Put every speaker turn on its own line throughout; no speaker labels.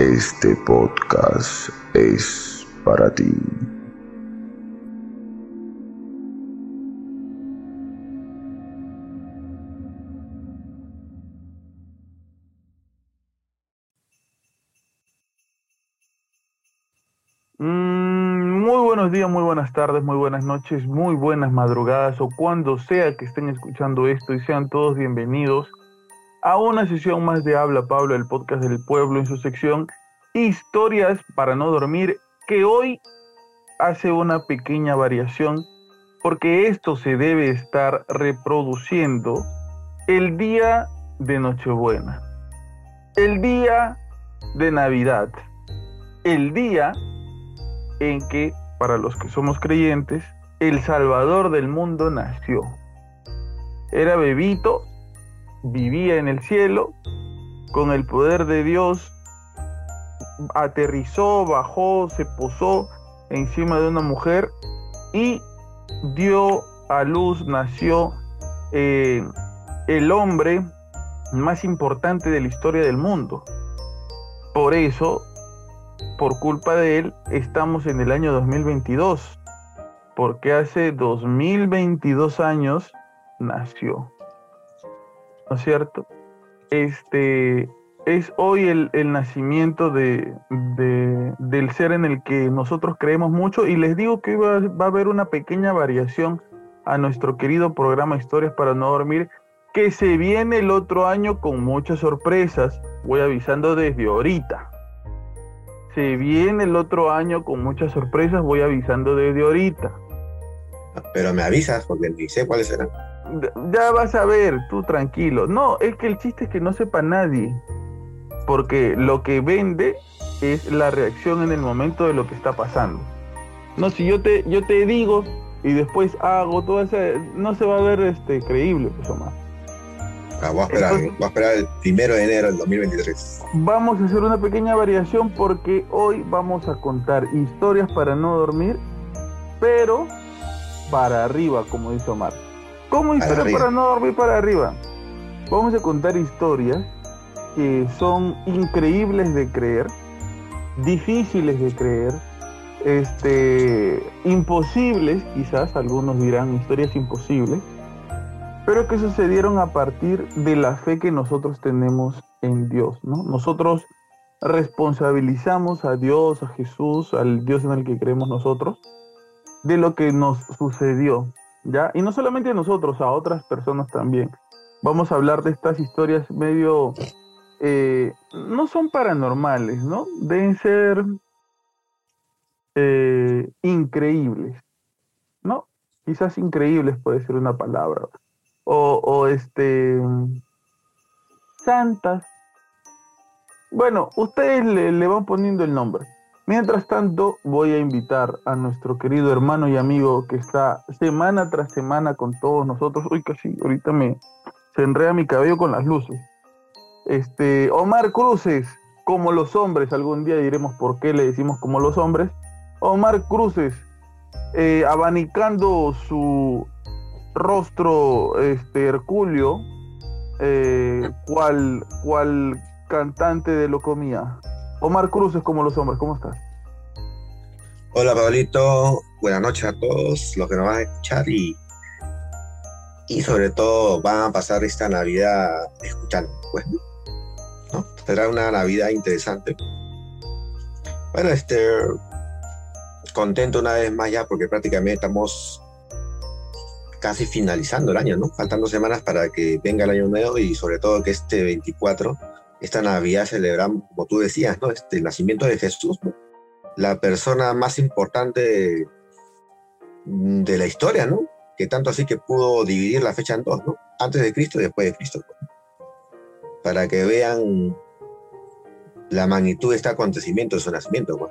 este podcast es para ti.
Mm, muy buenos días, muy buenas tardes, muy buenas noches, muy buenas madrugadas o cuando sea que estén escuchando esto y sean todos bienvenidos a una sesión más de Habla Pablo, el podcast del pueblo en su sección Historias para no dormir, que hoy hace una pequeña variación porque esto se debe estar reproduciendo el día de Nochebuena, el día de Navidad, el día en que, para los que somos creyentes, el Salvador del mundo nació. Era bebito, vivía en el cielo, con el poder de Dios, aterrizó, bajó, se posó encima de una mujer y dio a luz, nació eh, el hombre más importante de la historia del mundo. Por eso por culpa de él, estamos en el año 2022, porque hace 2022 años nació. ¿No es cierto? Este es hoy el, nacimiento de, del ser en el que nosotros creemos mucho y les digo que va, va a haber una pequeña variación a nuestro querido programa Historias para no dormir que se viene el otro año con muchas sorpresas. Voy avisando desde ahorita se viene el otro año con muchas sorpresas, voy avisando desde ahorita.
Pero me avisas porque ni sé cuáles serán.
Ya vas a ver, tú tranquilo. No, es que el chiste es que no sepa nadie. Porque lo que vende es la reacción en el momento de lo que está pasando. No, si yo te, yo te digo y después hago todo eso, no se va a ver este creíble, pues más.
Ah, voy, a esperar, a esperar el primero de enero del 2023.
Vamos a hacer una pequeña variación porque hoy vamos a contar historias para no dormir, pero para arriba, como dice Omar. ¿Cómo historias para no dormir para arriba? Vamos a contar historias que son increíbles de creer, difíciles de creer, este, imposibles, quizás algunos dirán historias imposibles, pero que sucedieron a partir de la fe que nosotros tenemos en Dios, ¿no? Nosotros responsabilizamos a Dios, a Jesús, al Dios en el que creemos nosotros, de lo que nos sucedió, ¿ya? Y no solamente a nosotros, a otras personas también. Vamos a hablar de estas historias medio, eh, no son paranormales, ¿no? Deben ser eh, increíbles, ¿no? Quizás increíbles puede ser una palabra o, este santas. Bueno, ustedes le, van poniendo el nombre. Mientras tanto, voy a invitar a nuestro querido hermano y amigo que está semana tras semana con todos nosotros. Uy, casi ahorita me se enreda mi cabello con las luces. Este, Omar Cruces, como los hombres, algún día diremos por qué le decimos como los hombres. Omar Cruces, eh, abanicando su rostro este Herculio, eh, cual, cual cantante de Locomía. Omar Cruz es como los hombres, ¿cómo estás?
Hola Pablito, buenas noches a todos los que nos van a escuchar y, y sobre todo van a pasar esta Navidad escuchando, pues. Será una Navidad interesante. Bueno, este, contento una vez más ya porque prácticamente estamos casi finalizando el año, ¿no? Faltan dos semanas para que venga el año nuevo y sobre todo que este 24, esta Navidad celebramos, como tú decías, ¿no? Este, el nacimiento de Jesús, ¿no? la persona más importante de la historia, ¿no? Que tanto así que pudo dividir la fecha en dos, ¿no? Antes de Cristo y después de Cristo. Para que vean la magnitud de este acontecimiento de su nacimiento, ¿no?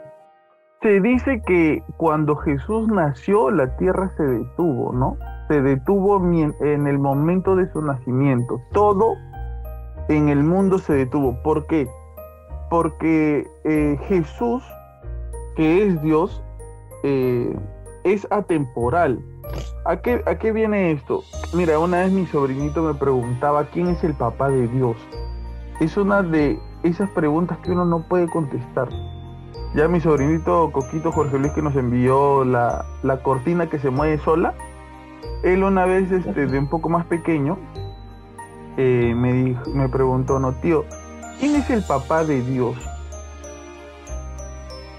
Se dice que cuando Jesús nació, la tierra se detuvo, ¿no? Se detuvo en el momento de su nacimiento. Todo en el mundo se detuvo. ¿Por qué? Porque eh, Jesús, que es Dios, eh, es atemporal. ¿A qué, ¿A qué viene esto? Mira, una vez mi sobrinito me preguntaba quién es el papá de Dios. Es una de esas preguntas que uno no puede contestar. Ya mi sobrinito Coquito Jorge Luis que nos envió la, cortina que se mueve sola, él una vez este, de un poco más pequeño eh, me, dijo, me preguntó, no tío, ¿quién es el papá de Dios?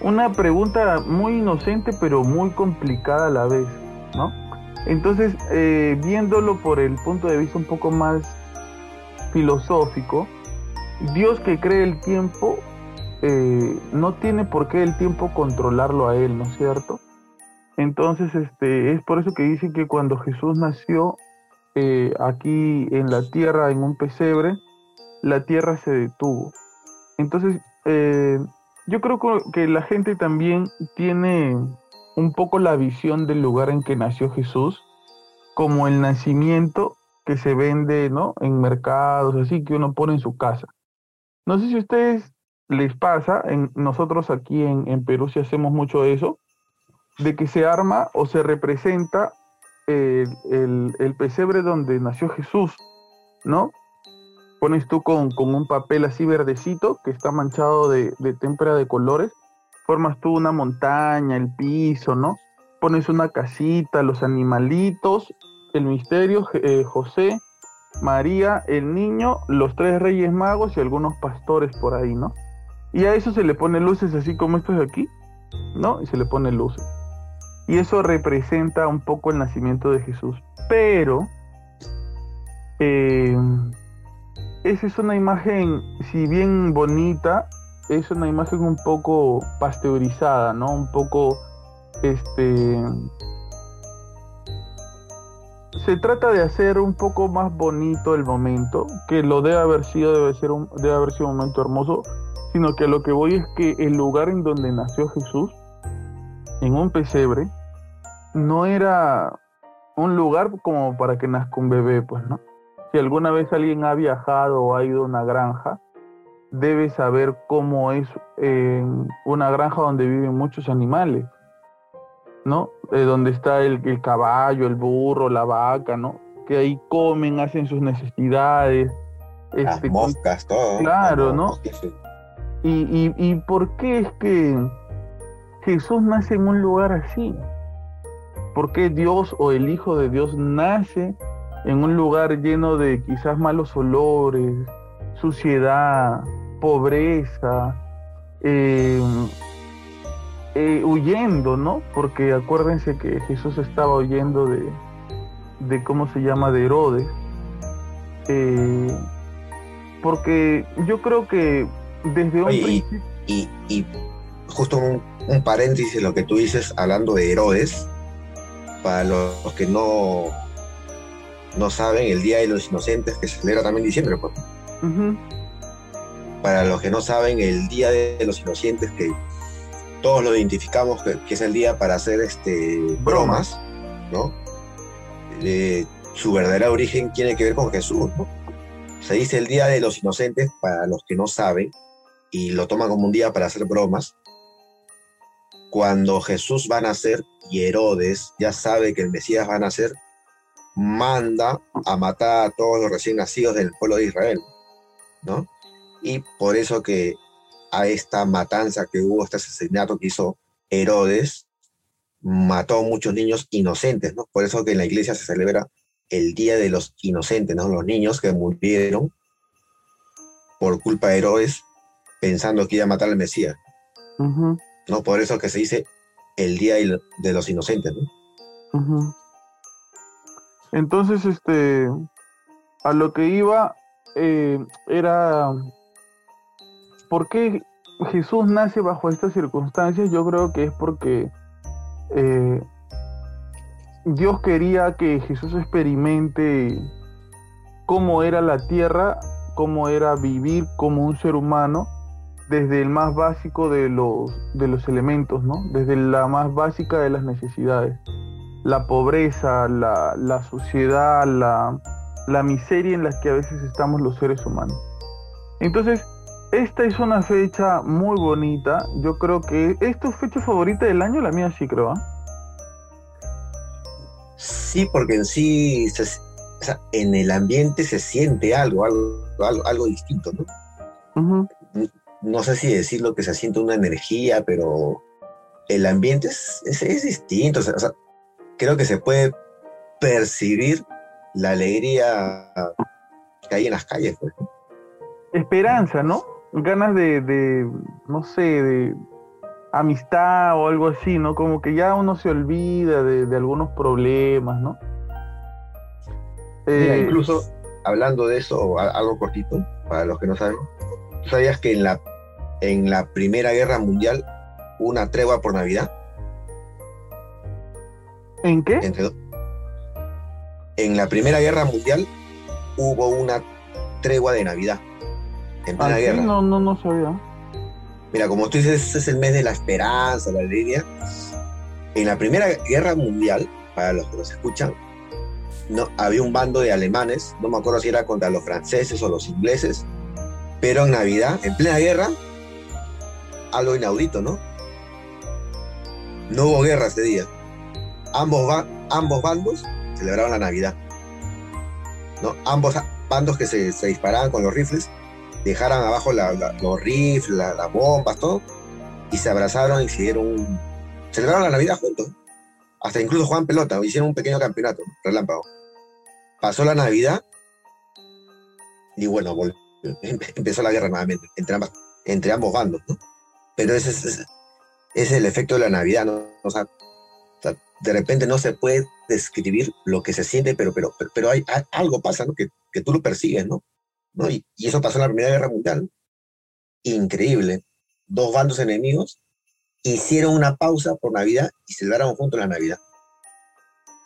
Una pregunta muy inocente pero muy complicada a la vez, ¿no? Entonces, eh, viéndolo por el punto de vista un poco más filosófico, Dios que cree el tiempo eh, no tiene por qué el tiempo controlarlo a él, ¿no es cierto? Entonces, este, es por eso que dicen que cuando Jesús nació eh, aquí en la tierra, en un pesebre, la tierra se detuvo. Entonces, yo creo que la gente también tiene un poco la visión del lugar en que nació Jesús como el nacimiento que se vende ¿no? en mercados, así que uno pone en su casa. No sé si a ustedes les pasa, en, nosotros aquí en, Perú sí hacemos mucho eso, de que se arma o se representa el, el pesebre donde nació Jesús, ¿no? pones tú con, un papel así verdecito que está manchado de, de témpera de colores, formas tú una montaña, el piso, ¿no? Pones una casita, los animalitos, el misterio, eh, José, María, el niño, los tres reyes magos y algunos pastores por ahí, ¿no? Y a eso se le pone luces así como estos de aquí, ¿no? Y se le pone luces. Y eso representa un poco el nacimiento de Jesús. Pero eh, esa es una imagen, si bien bonita, es una imagen un poco pasteurizada, ¿no? Un poco, este... Se trata de hacer un poco más bonito el momento, que lo debe haber sido, debe, ser un, debe haber sido un momento hermoso, sino que lo que voy es que el lugar en donde nació Jesús, en un pesebre, no era un lugar como para que nazca un bebé, pues, ¿no? si alguna vez alguien ha viajado o ha ido a una granja, debe saber cómo es una granja donde viven muchos animales, ¿no? Eh, donde está el, caballo, el burro, la vaca, ¿no? Que ahí comen, hacen sus necesidades.
Las este, moscas, todo.
Claro, ¿no? y, y por qué es que Jesús nace en un lugar así? ¿Por qué Dios o el Hijo de Dios nace en un lugar lleno de quizás malos olores, suciedad, pobreza, eh, eh, huyendo, ¿no? Porque acuérdense que Jesús estaba huyendo de, de ¿cómo se llama?, de Herodes. Eh, porque yo creo que desde un
principio... Y, y, justo un, un paréntesis, lo que tú dices hablando de Herodes, para los que no no saben el Día de los Inocentes que se celebra también en diciembre. Pues. Para los que no saben, el Día de los Inocentes, que todos lo identificamos que, es el día para hacer este, bromas, ¿no? su verdadero origen tiene que ver con Jesús, ¿no? Se dice el Día de los Inocentes para los que no saben y lo toman como un día para hacer bromas. Cuando Jesús va a nacer y Herodes ya sabe que el Mesías va a nacer, manda a matar a todos los recién nacidos del pueblo de Israel, ¿no? Y por eso que a esta matanza que hubo, este asesinato que hizo Herodes, mató a muchos niños inocentes, ¿no? Por eso que en la iglesia se celebra el Día de los Inocentes, ¿no? Los niños que murieron por culpa de Herodes pensando que iba a matar al Mesías. ¿No? Por eso que se dice el Día de los Inocentes, ¿no?
Entonces, este, a lo que iba eh, era, ¿por qué Jesús nace bajo estas circunstancias? Yo creo que es porque eh, Dios quería que Jesús experimente cómo era la tierra, cómo era vivir como un ser humano desde el más básico de los, de los elementos, ¿no? Desde la más básica de las necesidades. La pobreza, la, la suciedad, la, la miseria en la que a veces estamos los seres humanos. Entonces, esta es una fecha muy bonita. Yo creo que ¿es tu fecha favorita del año? La mía sí creo. ¿ah?
Sí, porque en sí, en el ambiente se siente algo, algo, algo, distinto, ¿no? No sé si decirlo que se siente una energía, pero el ambiente es, es, distinto. creo que se puede percibir la alegría que hay en las calles. Pues.
Esperanza, ¿no? Ganas de, de, no sé, de amistad o algo así, ¿no? Como que ya uno se olvida de, algunos problemas, ¿no?
Eh, incluso hablando de eso, algo cortito, para los que no saben, ¿tú sabías que en la, en la Primera Guerra Mundial hubo una tregua por Navidad?
¿En qué?
en la Primera Guerra Mundial hubo una tregua de Navidad. En plena
¿Ah,
guerra.
No, no, no sabía.
Mira, como tú dices, es el mes de la esperanza, la alegría. En la Primera Guerra Mundial, para los que nos escuchan, no, había un bando de alemanes, no me acuerdo si era contra los franceses o los ingleses, pero en Navidad, en plena guerra, algo inaudito, ¿no? No hubo guerra ese día. Ambos, bandos celebraban la Navidad. ¿no? Ambos bandos que se, disparaban con los rifles dejaran abajo los rifles, las bombas, todo, y se abrazaron y hicieron. Celebraron la Navidad juntos. Hasta incluso jugaban pelota, hicieron un pequeño campeonato, relámpago. Pasó la Navidad y bueno, empezó la guerra nuevamente entre, entre ambos bandos, ¿no? Pero ese es, el efecto de la Navidad, ¿no? O sea, de repente no se puede describir lo que se siente, pero, pero, pero, hay, algo pasa, ¿no? Que, que tú lo persigues, ¿no? Y, eso pasó en la Primera Guerra Mundial. Increíble. Dos bandos enemigos hicieron una pausa por Navidad y celebraron juntos la Navidad.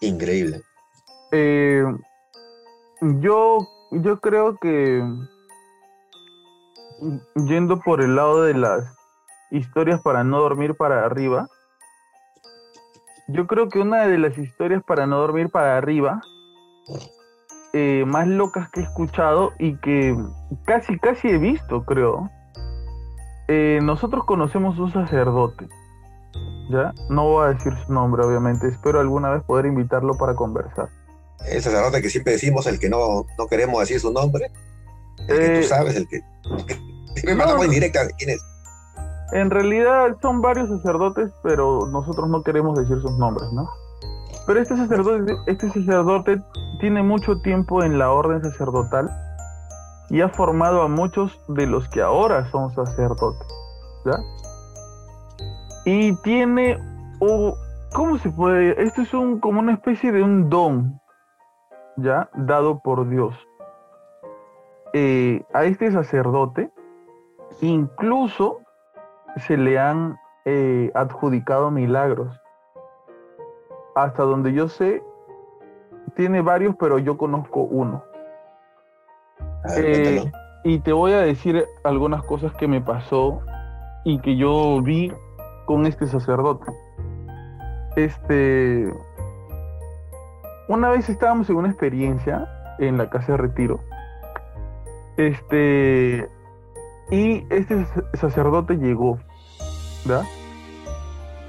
Increíble.
Eh, yo, yo creo que yendo por el lado de las historias para no dormir para arriba, yo creo que una de las historias para no dormir para arriba eh, más locas que he escuchado y que casi, casi he visto, creo. Eh, nosotros conocemos un sacerdote, ¿ya? No voy a decir su nombre, obviamente. Espero alguna vez poder invitarlo para conversar.
El sacerdote que siempre decimos, el que no, no queremos decir su nombre. El que tú eh, sabes, el que... me manda muy directa, ¿quién es?
En realidad son varios sacerdotes, pero nosotros no queremos decir sus nombres, ¿no? Pero este sacerdote, este sacerdote tiene mucho tiempo en la orden sacerdotal y ha formado a muchos de los que ahora son sacerdotes, ¿ya? Y tiene, ¿cómo se puede? Esto es un, como una especie de un don, ¿ya? Dado por Dios. Eh, a este sacerdote, incluso se le han eh, adjudicado milagros. Hasta donde yo sé, tiene varios, pero yo conozco uno. Eh, y te voy a decir algunas cosas que me pasó y que yo vi con este sacerdote. Este, una vez estábamos en una experiencia en la casa de retiro. Este, y este sacerdote llegó, ¿verdad?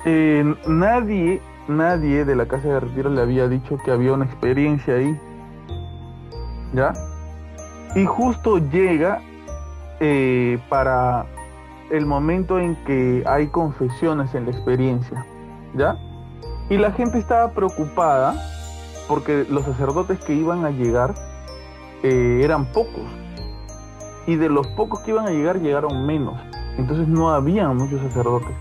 Eh, nadie, nadie de la casa de retiro le había dicho que había una experiencia ahí, ¿ya? Y justo llega eh, para el momento en que hay confesiones en la experiencia, ¿ya? Y la gente estaba preocupada porque los sacerdotes que iban a llegar eh, eran pocos, y de los pocos que iban a llegar llegaron menos. Entonces no había muchos sacerdotes.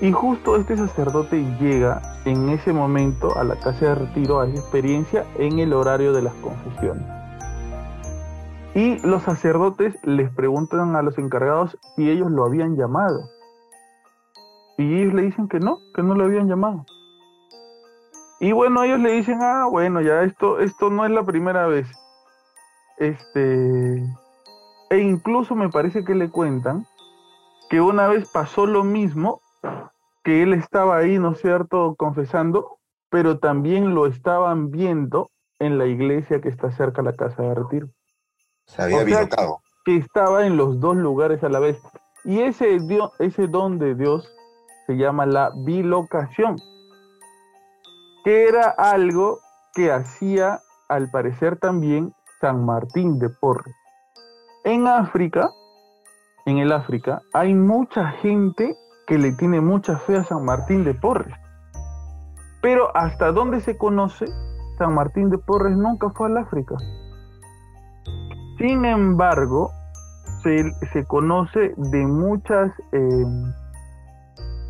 Y justo este sacerdote llega en ese momento a la casa de retiro, a esa experiencia, en el horario de las confesiones. Y los sacerdotes les preguntan a los encargados si ellos lo habían llamado. Y ellos le dicen que no, que no lo habían llamado. Y bueno, ellos le dicen, ah, bueno, ya esto, esto no es la primera vez. Este, e incluso me parece que le cuentan que una vez pasó lo mismo, que él estaba ahí, ¿no es cierto?, confesando, pero también lo estaban viendo en la iglesia que está cerca de la casa de retiro.
Se había
o Que estaba en los dos lugares a la vez. Y ese, ese don de Dios se llama la bilocación, que era algo que hacía, al parecer también, San Martín de Porres. En África, en el África, hay mucha gente que le tiene mucha fe a San Martín de Porres. Pero hasta donde se conoce, San Martín de Porres nunca fue al África. Sin embargo, se, conoce de muchas, eh,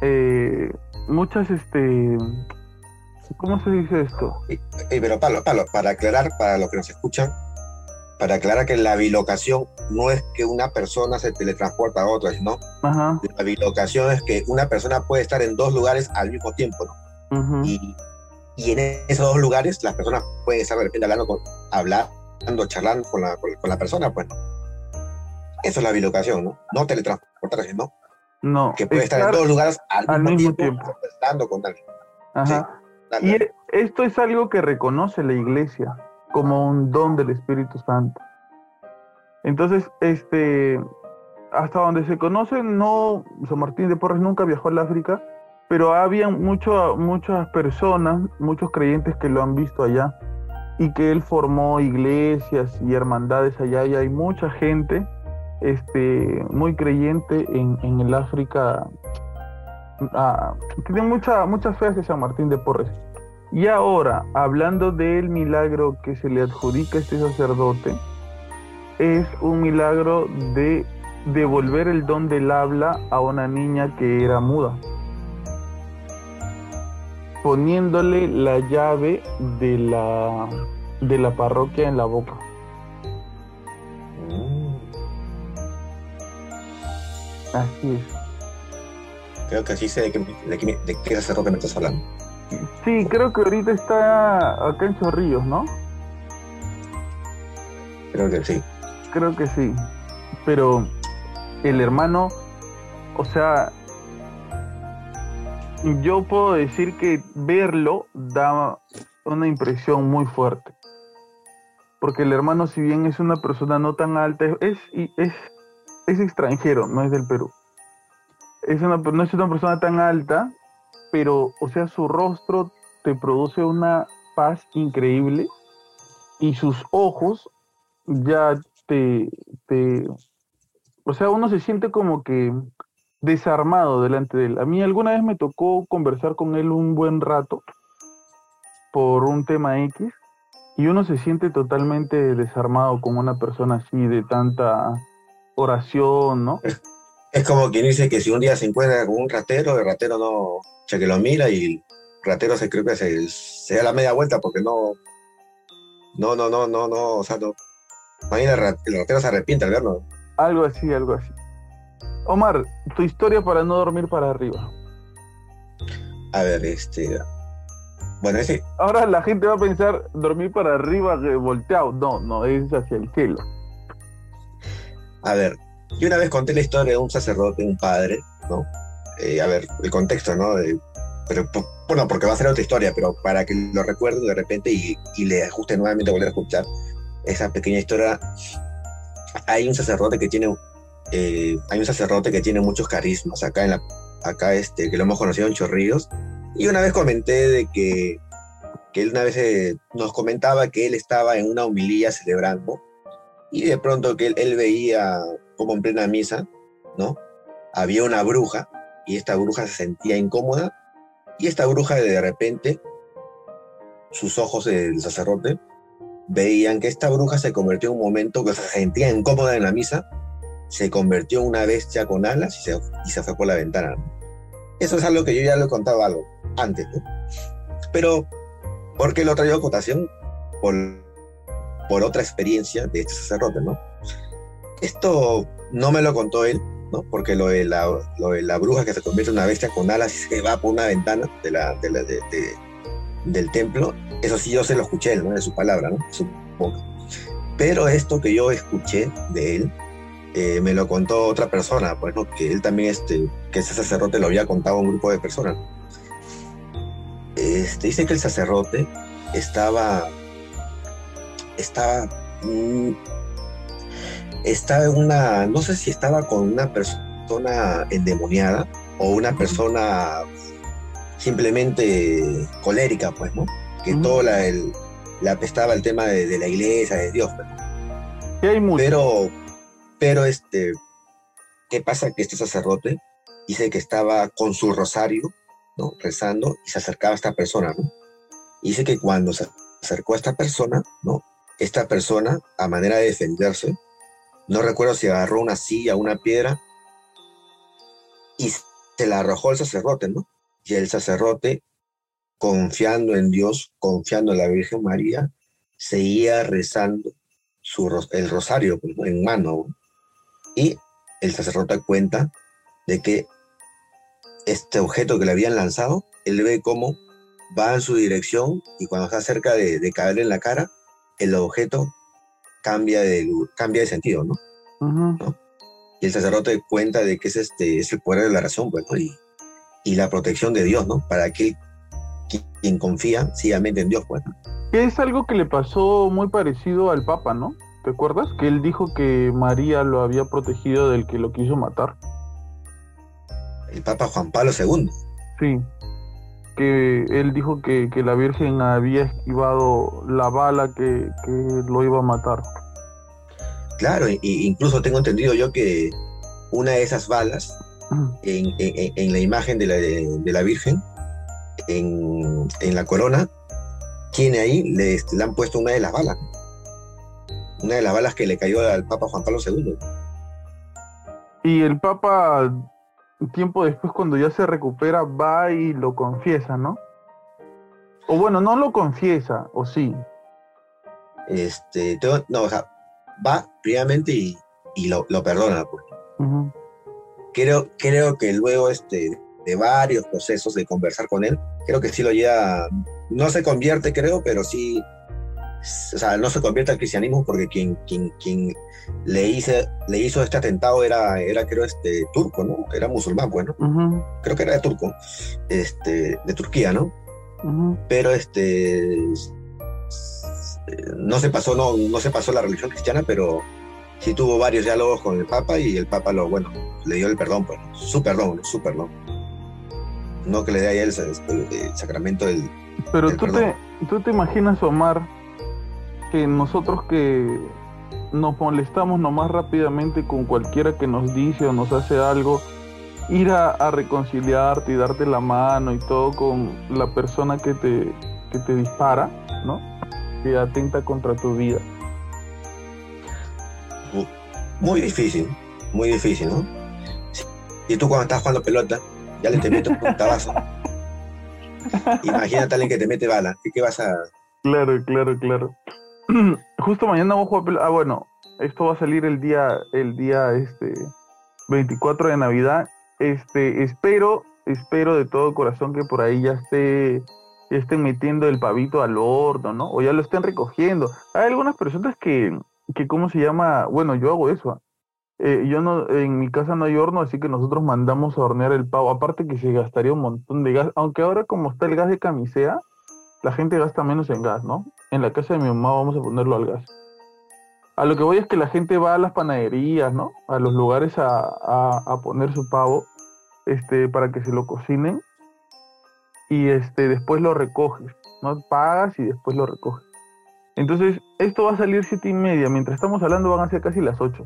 eh, muchas, este, ¿cómo se dice esto?
pero Pablo, Pablo, para aclarar, para los que nos escuchan, para aclarar que la bilocación no es que una persona se teletransporta a otra, ¿no? La bilocación es que una persona puede estar en dos lugares al mismo tiempo, ¿no? y, y, en esos dos lugares las personas pueden estar de repente hablando, con, hablar charlando con la, con, la persona, pues. Eso es la bilocación, ¿no? No teletransportarse, ¿no?
No.
Que puede estar en dos lugares al, mismo, tiempo, hablando con alguien.
Ajá. y esto es algo que reconoce la iglesia como un don del Espíritu Santo. Entonces, este, hasta donde se conoce, no, San Martín de Porres nunca viajó al África, pero había mucho, muchas personas, muchos creyentes que lo han visto allá y que él formó iglesias y hermandades allá y hay mucha gente este, muy creyente en, el África. Ah, tiene mucha, mucha fe hacia San Martín de Porres. Y ahora, hablando del milagro que se le adjudica a este sacerdote, es un milagro de devolver el don del habla a una niña que era muda poniéndole la llave de la, de la parroquia en la boca. Así es.
Creo que así sé de qué, de de qué sacerdote me estás hablando.
Sí, creo que ahorita está acá en Chorrillos, ¿no?
Creo que sí.
Creo que sí. Pero el hermano, o sea, yo puedo decir que verlo da una impresión muy fuerte. Porque el hermano, si bien es una persona no tan alta, es, es, es extranjero, no es del Perú. Es una, no es una persona tan alta, pero, o sea, su rostro te produce una paz increíble y sus ojos ya te, te, o sea, uno se siente como que desarmado delante de él. A mí alguna vez me tocó conversar con él un buen rato por un tema X y uno se siente totalmente desarmado con una persona así de tanta oración, ¿no?
Es, como quien dice que si un día se encuentra con un ratero, el ratero no, o sea, que lo mira y el ratero se cree que se, da la media vuelta porque no, no, no, no, no, no, o sea, no. Imagina, el ratero se arrepiente al verlo.
Algo así, algo así. Omar, tu historia para no dormir para arriba.
A ver, este. Bueno, ese.
Ahora la gente va a pensar dormir para arriba volteado. No, no, es hacia el cielo.
A ver, yo una vez conté la historia de un sacerdote, un padre, ¿no? Eh, a ver, el contexto, ¿no? pero bueno, porque va a ser otra historia, pero para que lo recuerden de repente y, le ajuste nuevamente a volver a escuchar esa pequeña historia, hay un sacerdote que tiene eh, hay un sacerdote que tiene muchos carismas acá, en la, acá este, que lo hemos conocido en Chorrillos. Y una vez comenté de que, que él una vez eh, nos comentaba que él estaba en una humilía celebrando y de pronto que él, veía como en plena misa, ¿no? Había una bruja y esta bruja se sentía incómoda y esta bruja de repente, sus ojos del sacerdote, veían que esta bruja se convirtió en un momento que se sentía incómoda en la misa se convirtió en una bestia con alas y se, y fue por la ventana. Eso es algo que yo ya lo he contado algo antes, ¿no? Pero, ¿por qué lo traigo a cotación? Por, por otra experiencia de este sacerdote, ¿no? Esto no me lo contó él, ¿no? Porque lo de la, lo la bruja que se convierte en una bestia con alas y se va por una ventana de la, de del templo, eso sí yo se lo escuché, ¿no? De su palabra, ¿no? Supongo. Pero esto que yo escuché de él, eh, me lo contó otra persona, pues, ¿no? Que él también, este, que ese sacerdote lo había contado a un grupo de personas. Este, dice que el sacerdote estaba, estaba, mm, estaba en una, no sé si estaba con una persona endemoniada o una persona simplemente colérica, pues, ¿no? Que todo la, el, le apestaba el tema de, de la iglesia, de Dios, pues.
Hay mucho.
Pero, pero este, ¿qué pasa? Que este sacerdote dice que estaba con su rosario, ¿no? Rezando y se acercaba a esta persona, ¿no? Dice que cuando se acercó a esta persona, ¿no? Esta persona, a manera de defenderse, no recuerdo si agarró una silla, una piedra, y se la arrojó al sacerdote, ¿no? Y el sacerdote, confiando en Dios, confiando en la Virgen María, seguía rezando su, el rosario pues, en mano. Y el sacerdote cuenta de que este objeto que le habían lanzado, él ve cómo va en su dirección y cuando está cerca de, de caerle en la cara, el objeto cambia de, cambia de sentido, ¿no? Y el sacerdote cuenta de que es, este, es el poder de la razón, pues, ¿no? Y, y la protección de Dios, ¿no? Para aquel qui- quien confía ciegamente en Dios. ¿no?
Que es algo que le pasó muy parecido al Papa, ¿no? ¿Te acuerdas? Que él dijo que María lo había protegido del que lo quiso matar.
El Papa Juan Pablo II.
Sí. Que él dijo que, que la Virgen había esquivado la bala que, que lo iba a matar.
Claro, incluso tengo entendido yo que una de esas balas en, en- en la imagen de la, de, la Virgen, en, en la corona, tiene ahí, le, le han puesto una de las balas. Una de las balas que le cayó al Papa Juan Pablo II.
Y el Papa, tiempo después, cuando ya se recupera, va y lo confiesa, ¿no? O bueno, no lo confiesa, o sí.
Este, tengo- no, o sea, va primeramente y, y lo, lo perdona. pues. Creo, creo que luego este, de varios procesos de conversar con él, creo que sí lo lleva, no se convierte, creo, pero sí, o sea, no se convierte al cristianismo porque quien, quien, quien le, hizo, le hizo este atentado era, era, creo, este, turco, ¿no? Era musulmán, pues, ¿no?
Ujú,
Creo que era de turco, este, de Turquía, ¿no? Pero este, no se pasó, no, no se pasó la religión cristiana, pero sí tuvo varios diálogos con el Papa y el Papa lo, bueno, le dio el perdón, pues, su perdón, su perdón. No que le dé a él el, el- el sacramento del...
Pero tú te, tú te imaginas, Omar, que nosotros que nos molestamos nomás rápidamente con cualquiera que nos dice o nos hace algo, ir a, a reconciliarte y darte la mano y todo con la persona que te, que te dispara, ¿no? Que atenta contra tu vida.
Muy difícil, muy difícil, ¿no? Si- Y tú cuando estás jugando pelota, ya le te metes un tabazo. Imagínate a alguien que te mete bala. ¿Qué, qué vas a...?
Claro, claro, claro. Justo mañana voy a jugar. Ah, bueno, esto va a salir el día, el día este 24 de Navidad. Este, espero, espero de todo corazón que por ahí ya esté, estén metiendo el pavito al horno, ¿no? O ya lo estén recogiendo. Hay algunas personas que, que ¿cómo se llama? Bueno, yo hago eso. ¿ah? Eh, yo no, en mi casa no hay horno, así que nosotros mandamos a hornear el pavo. Aparte que se gastaría un montón de gas, aunque ahora como está el gas de camisea, la gente gasta menos en gas, ¿no? En la casa de mi mamá vamos a ponerlo al gas. A lo que voy es que la gente va a las panaderías, ¿no? A los lugares a, a- a poner su pavo, este, para que se lo cocinen y este, después lo recoges, ¿no? Pagas y después lo recoges. Entonces, esto va a salir siete y media. Mientras estamos hablando van a ser casi las ocho.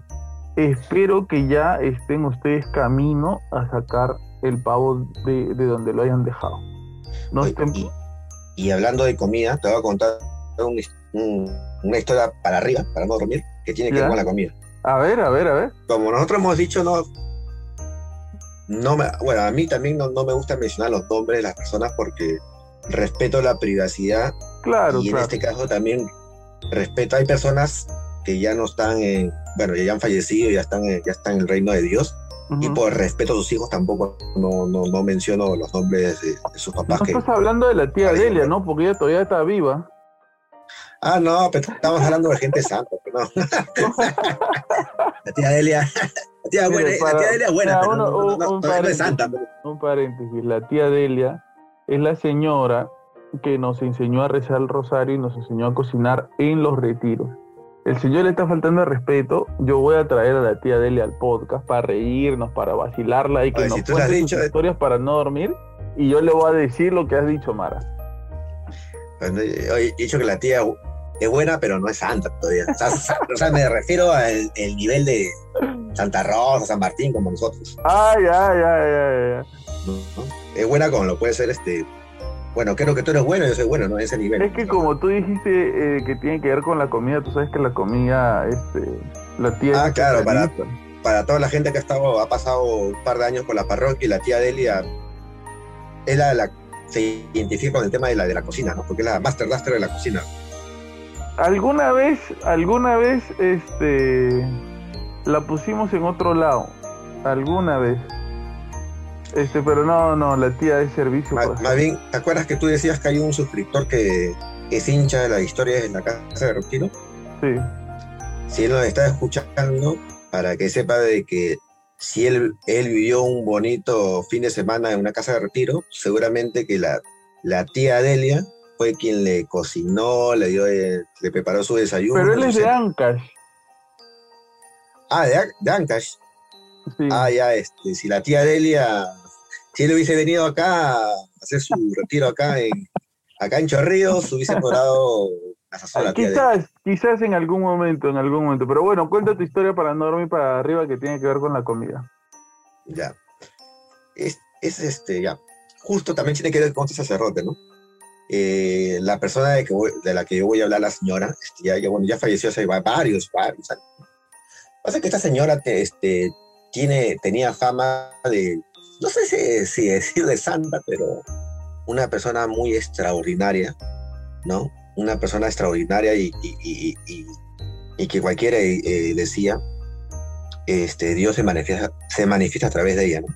Espero que ya estén ustedes camino a sacar el pavo de, de donde lo hayan dejado. No
Oye,
estén...
y, y hablando de comida, te voy a contar un- un- una historia para arriba, para no dormir, que tiene que
Ya.
ver con la comida.
A ver, a ver, a ver.
Como nosotros hemos dicho, no, no me, bueno, a mí también no, no me gusta mencionar los nombres de las personas porque respeto la privacidad
Claro,
y en este caso también respeto, hay personas que ya no están en, bueno, ya han fallecido, ya están en, ya están en el reino de Dios y por respeto a sus hijos tampoco no, no, no menciono los nombres de, de sus papás
No
que,
estás hablando de la tía
Ay,
Delia. ¿no? Porque ella todavía está viva.
Ah, no, pero estamos hablando de gente santa, no. la tía Delia, la tía, buena, la tía Delia es buena,
para
pero
uno-
no, no,
un-
no, es santa. pero-
Un paréntesis, la tía Delia es la señora que nos enseñó a rezar el rosario y nos enseñó a cocinar en los retiros. El señor le está faltando respeto. Yo voy a traer a la tía Delia al podcast para reírnos, para vacilarla y que nos
si
cuente sus
dicho-
historias para no dormir. Y yo le voy a decir lo que has dicho, Mara.
Bueno, he dicho que la tía es buena, pero no es santa todavía. O sea, sa- o sea, me refiero al el nivel de Santa Rosa, San Martín, como nosotros.
Ay, ay, ay, ay, ay.
Es buena como lo puede ser este. Bueno, creo que tú eres bueno, yo soy bueno, ¿no? Ese nivel.
Es que como tú dijiste eh, que tiene que ver con la comida, tú sabes que la comida, este, la tía...
Ah, claro, para-. Para toda la gente que ha estado, ha pasado un par de años con la parroquia y la tía Delia es la, la se identifica con el tema de la de la cocina, ¿no? Porque es la master blaster de la cocina.
Alguna vez, alguna vez, este, la pusimos en otro lado. Alguna vez. Este, pero no, no, la tía de servicio.
Más,
pues.
más bien, ¿te acuerdas que tú decías que hay un suscriptor que es hincha de las historias en la casa de Retiro?
Sí.
si él nos está escuchando, para que sepa de que si él, él vivió un bonito fin de semana en una casa de retiro, seguramente que la, la tía Delia fue quien le cocinó, le dio, eh, le preparó su desayuno.
Pero él es de. Ancash.
Ah, de, de Ancash.
Sí.
Ah, ya, este, si la tía Delia, si él hubiese venido acá a hacer su retiro acá en, acá en Chorrillos, hubiese probado la sazón de la tía Delia.
quizás, quizás en algún momento, en algún momento. Pero bueno, cuenta tu historia para no dormir para arriba que tiene que ver con la comida.
Ya. Es, es este, ya. Justo también tiene que ver con este sacerdote, ¿no? Eh, la persona de, que voy- de la que yo voy a hablar, la señora, este, ya, ya, bueno, ya falleció hace va- varios, varios años. Pasa que esta señora te- este, tiene, tenía fama de, no sé si, si decir de santa, pero una persona muy extraordinaria, ¿no? Una persona extraordinaria y, y- y- y- que cualquiera eh, decía, este, Dios se manifiesta, se manifiesta a través de ella, ¿no?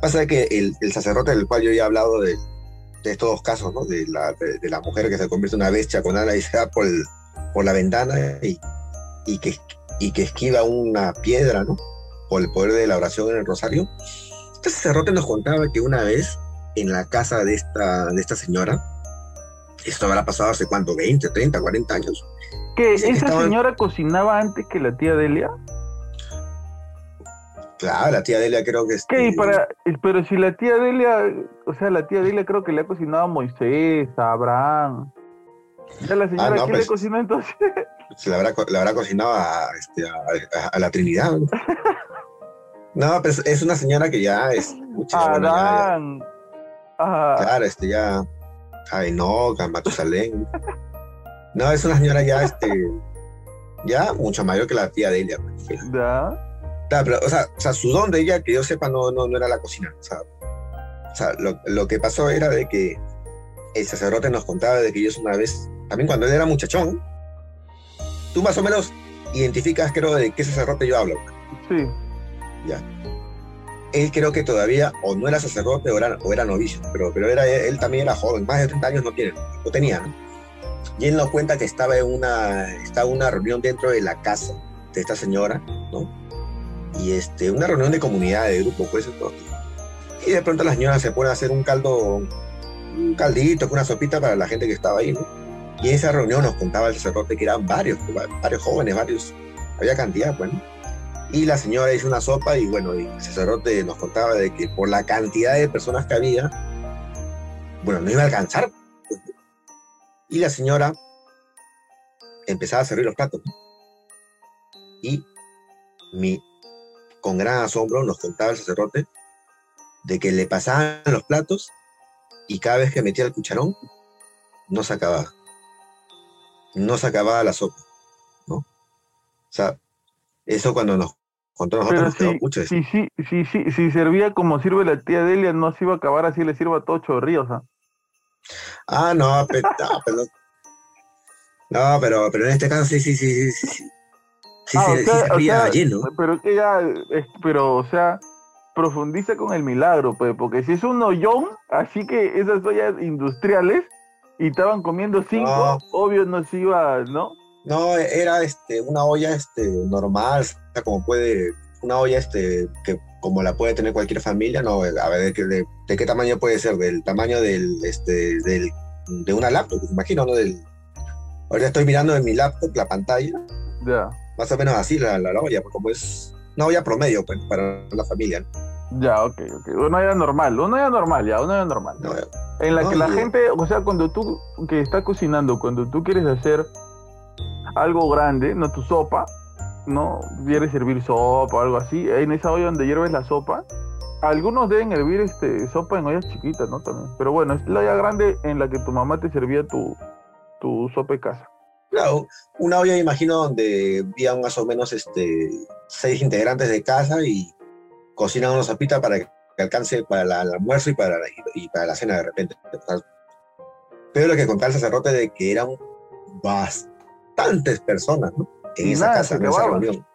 Pasa que el, sacerdote del cual yo ya he hablado de, de estos dos casos, ¿no? De la, de, la mujer que se convierte en una bestia con ala y se va por, por la ventana y, y, que, y que esquiva una piedra, ¿no? Por el poder de la oración en el rosario. Este sacerdote nos contaba que una vez en la casa de esta, de esta señora, esto habrá pasado hace cuánto, 20, 30, 40 años,
¿Que esa
estaban-
señora cocinaba antes que la tía Delia?
Claro, la tía Delia creo que...
¿Qué? Y
este,
para, pero si la tía Delia, o sea, la tía Delia creo que le ha cocinado a Moisés, a Abraham. Ya la señora,
Ah, no,
¿qué
pues-
le cocinó entonces?
se la habrá, la habrá cocinado a, este, a, a- a la Trinidad. ¿no? No, pero es- una señora que ya es... pucha,
A
bueno, ya- ya-
Adán.
claro, este ya... A Enoch, a Matusalén. No, es una señora ya, este... Ya mucho mayor que la tía de ella. pues.
¿ya?
Claro, pero, o, sea, o sea, su don de ella, que yo sepa, no, no, no era la cocina. O sea, o sea, lo, lo que pasó era de que el sacerdote nos contaba de que ellos una vez, también cuando él era muchachón, tú más o menos identificas, creo, de qué sacerdote yo hablo.
Sí.
Él creo que todavía, o no era sacerdote o era, o era novicio, pero, pero era, él también era joven, más de 30 años no tiene, no tenía. Y él nos cuenta que estaba en una, estaba una reunión dentro de la casa de esta señora, ¿no? Y este, una reunión de comunidad, de grupo, pues, todo. Y de pronto la señora se pone a hacer un caldo, un caldito, una sopita para la gente que estaba ahí. Y en esa reunión nos contaba el sacerdote que eran varios, varios jóvenes, varios, había cantidad, pues, ¿no? Y la señora hizo una sopa y bueno, y el sacerdote nos contaba de que por la cantidad de personas que había, bueno, no iba a alcanzar. Y la señora empezaba a servir los platos. Y mi, con gran asombro nos contaba el sacerdote de que le pasaban los platos y cada vez que metía el cucharón, no se acababa. No se acababa la sopa, ¿no? O sea, eso cuando nos con todos nosotros
Pero
nos
si,
mucho.
si, si, si, si, si servía como sirve la tía Delia, no se iba a acabar así, le sirva todo chorrillos. ¿ah?
Ah, no, pe- no, pero, no, pero, pero en este caso sí, sí, sí, sí, sí, sí,
Ah,
se,
o
sí
sea- o
servía
sea,
lleno.
Pero que ya, pero o sea, profundiza con el milagro, pues, porque si es un hoyón, así que esas ollas industriales y estaban comiendo cinco,
No.
obvio no se iba, ¿no?
No, era este, una olla este, normal, como puede, una olla este, que como la puede tener cualquier familia, no, a ver, ¿de, qué- de, de qué tamaño puede ser? Del tamaño del, este, del, de una laptop, me imagino, ¿no? Del, ahorita estoy mirando en mi laptop la pantalla,
Ya,
más o menos así la, la, la olla, como es una olla promedio pues, para la familia, ¿no?
ya, ok, ok. Una olla normal, una olla normal, ya, una olla normal.
No,
En la
No,
que la gente, o sea, cuando tú que está cocinando, cuando tú quieres hacer algo grande, no tu sopa, no quieres servir sopa algo así, en esa olla donde hierves la sopa, algunos deben hervir este sopa en ollas chiquitas, ¿no? También. Pero bueno, es la olla grande en la que tu mamá te servía tu, tu sopa de casa.
Claro, una olla, imagino, donde había más o menos este, seis integrantes de casa y cocinan una sopita para que alcance para la- el almuerzo y para, la- y, para la cena de repente. Pero lo que contaba el sacerdote de que eran bastantes personas ¿no? en
Y
esa
nada,
casa, en esa reunión.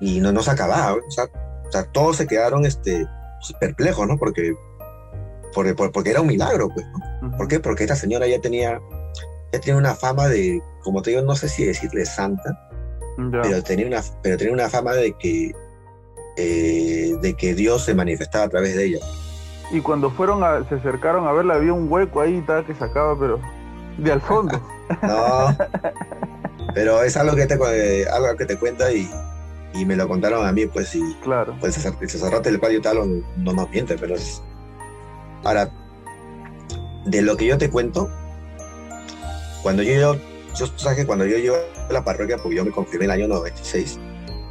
Y no, no se acababa, o sea, o sea, todos se quedaron este, perplejos, ¿no? Porque, porque, porque era un milagro, pues, ¿no?
Ujú.
¿Por qué? Porque esta señora ya tenía, ya tenía una fama de, como te digo, no sé si decirle santa,
Ya.
pero tenía una, pero tenía una fama de que, eh, de que Dios se manifestaba a través de ella.
Y cuando fueron a, se acercaron a verla, había un hueco ahí, estaba que sacaba, pero de al fondo.
No, pero es algo que te, eh, algo que te cuenta y, y me lo contaron a mí, pues, y
claro.
pues el sacer- el sacerdote del Padre Talo no, no nos miente, pero es... Ahora, de lo que yo te cuento, cuando yo, yo, sabes que cuando yo llego a la parroquia, porque yo me confirmé en el año 96,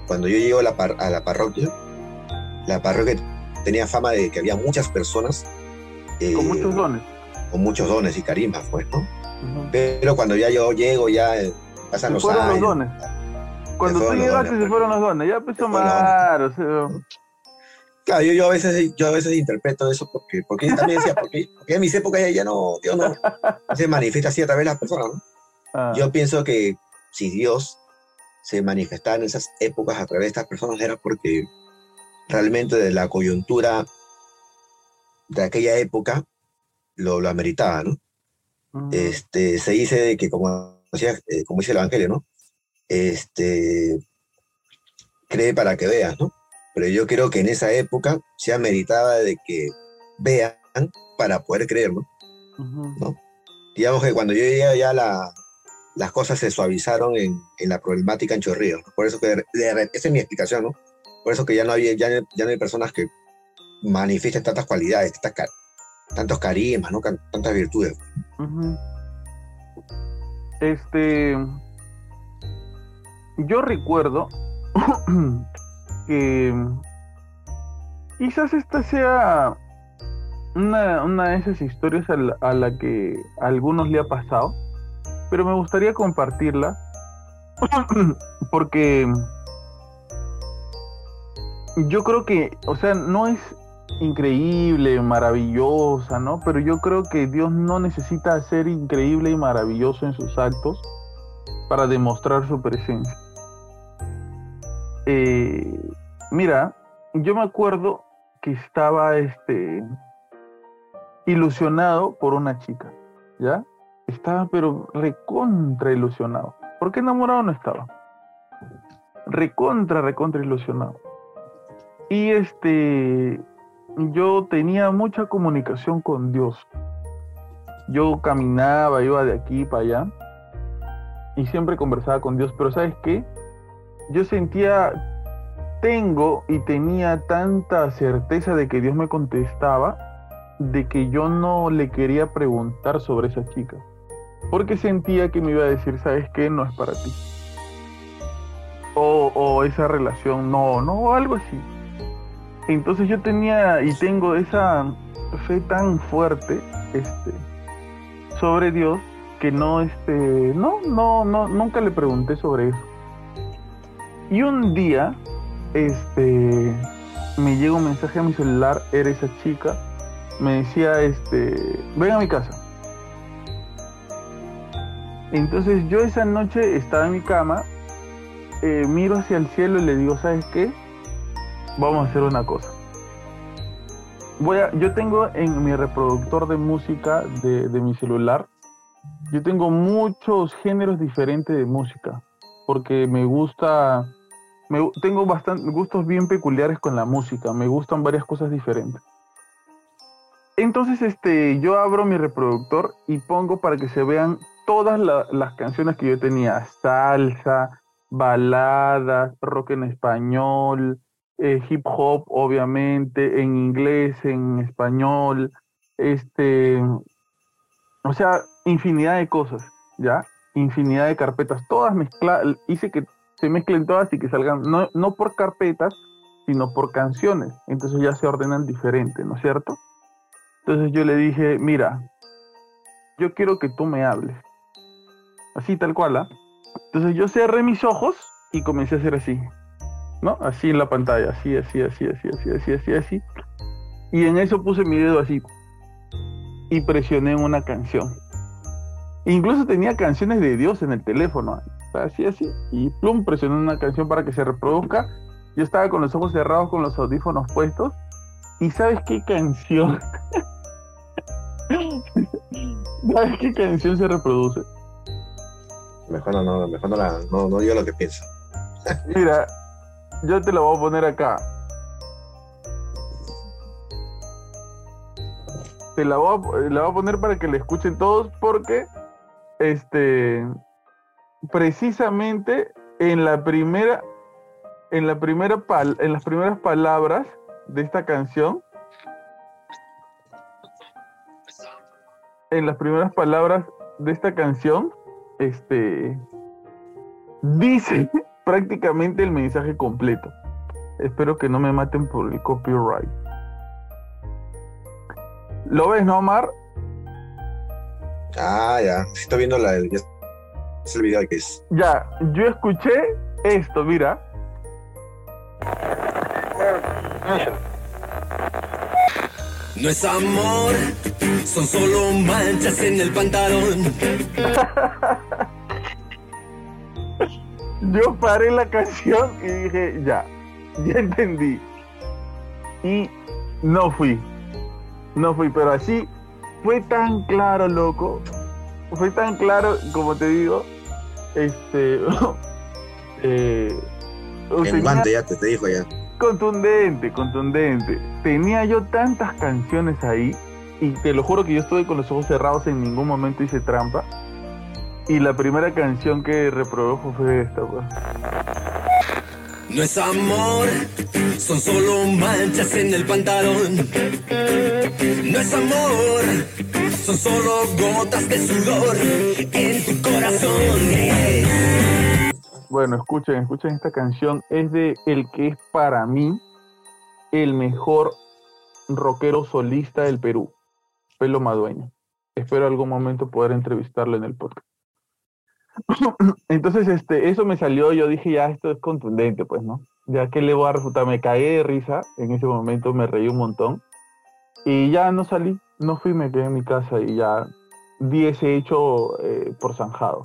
cuando yo llego a la, par- a la parroquia, la parroquia tenía fama de que había muchas personas eh,
Con muchos dones.
con muchos dones y carismas, pues, ¿no? Pero cuando ya yo llego, ya eh, pasan
Se
los
fueron los
años.
dones. Cuando tú
los
llegaste se
pues.
fueron los dones, ya empezó
los
mal, o sea,
Claro, yo, yo, a veces, yo a veces interpreto eso porque, porque yo también decía, porque, porque en mis épocas ya, ya no, Dios no se manifiesta así a través de las personas, ¿no?
ah,
Yo pienso que si Dios se manifestaba en esas épocas a través de estas personas era porque realmente de la coyuntura de aquella época lo, lo ameritaba, ¿no?
Ujú.
Este, se dice que, como, decía, eh, como dice el Evangelio, ¿no? Este, cree para que veas, ¿no? Pero yo creo que en esa época se ameritaba de que vean para poder creer, ¿no? Digamos que cuando yo llegué ya la, las cosas se suavizaron en, en la problemática en Chorrillos. ¿no? Por eso que, de- de- esa es mi explicación, ¿no? Por eso que ya no, había, ya, ya no hay personas que manifiesten tantas cualidades, tantas tantos carismas, ¿no? Tantas virtudes.
Este. Yo recuerdo que quizás esta sea una, una de esas historias a la, a la que a algunos le ha pasado, pero me gustaría compartirla porque yo creo que, o sea, no es increíble, maravillosa, ¿no? Pero yo creo que Dios no necesita ser increíble y maravilloso en sus actos para demostrar su presencia. Eh, mira, yo me acuerdo que estaba este ilusionado por una chica, ¿ya? Estaba pero recontra ilusionado. ¿Por qué enamorado no estaba? Recontra, recontra ilusionado. Y este, yo tenía mucha comunicación con Dios. Yo caminaba, iba de aquí para allá y siempre conversaba con Dios, pero ¿sabes qué? Yo sentía, tengo y tenía tanta certeza de que Dios me contestaba, de que yo no le quería preguntar sobre esa chica, porque sentía que me iba a decir, ¿sabes qué? No es para ti. O, esa relación, no, no, o algo así. Entonces yo tenía y tengo esa fe tan fuerte este, sobre Dios que no, este, no, no, no, nunca le pregunté sobre eso. Y un día este, me llega un mensaje a mi celular, era esa chica, me decía, este, ven a mi casa. Entonces yo esa noche estaba en mi cama, eh, miro hacia el cielo y le digo, ¿sabes qué? Vamos a hacer una cosa. Voy a, yo tengo en mi reproductor de música de, de mi celular, yo tengo muchos géneros diferentes de música, porque me gusta, me, tengo bastante, gustos bien peculiares con la música, me gustan varias cosas diferentes. Entonces, este, yo abro mi reproductor y pongo para que se vean todas la- las canciones que yo tenía, salsa, baladas, rock en español, eh, hip hop, obviamente, en inglés, en español, este, o sea, infinidad de cosas, ¿ya? Infinidad de carpetas, todas mezcladas, hice que se mezclen todas y que salgan, no, no por carpetas, sino por canciones, entonces ya se ordenan diferente, ¿no es cierto? Entonces yo le dije, mira, yo quiero que tú me hables. Así tal cual, ¿ah? Entonces yo cerré mis ojos y comencé a hacer así, ¿no? Así en la pantalla, así, así, así, así, así, así, así, así. Y en eso puse mi dedo así y presioné una canción. Incluso tenía canciones de Dios en el teléfono, así, así. Y plum, presioné una canción para que se reproduzca. Yo estaba con los ojos cerrados, con los audífonos puestos. ¿Y sabes qué canción? ¿Sabes qué canción se reproduce?
Mejor no, no, mejor no, la, no, no digo lo que pienso.
Mira, yo te lo voy a poner acá. Te la voy a, la voy a poner para que la escuchen todos porque este precisamente en la primera en la primera pal- en las primeras palabras de esta canción en las primeras palabras de esta canción este dice prácticamente el mensaje completo. Espero que no me maten por el copyright. ¿Lo ves, no, Omar?
Ah, ya. Sí, estoy viendo la, es el video que es.
Ya, yo escuché esto, mira.
No es amor, son solo manchas en el pantalón.
Yo paré la canción y dije, ya, ya entendí. Y no fui. No fui, pero así fue tan claro, loco. Fue tan claro, como te digo. Este. eh,
ya te, te dijo ya.
Contundente, contundente. Tenía yo tantas canciones ahí y te lo juro que yo estuve con los ojos cerrados, en ningún momento hice trampa. Y la primera canción que reprodujo fue esta, pues.
No es amor, son solo manchas en el pantalón. No es amor, son solo gotas de sudor en tu corazón.
Bueno, escuchen, escuchen esta canción. Es de el que es para mí el mejor rockero solista del Perú, Pelo Madueño. Espero algún momento poder entrevistarlo en el podcast. Entonces, este, eso me salió, yo dije, ya, esto es contundente, pues, ¿no? Ya que le voy a refutar, me caí de risa, en ese momento me reí un montón, y ya no salí, no fui, me quedé en mi casa y ya di ese hecho eh, por zanjado.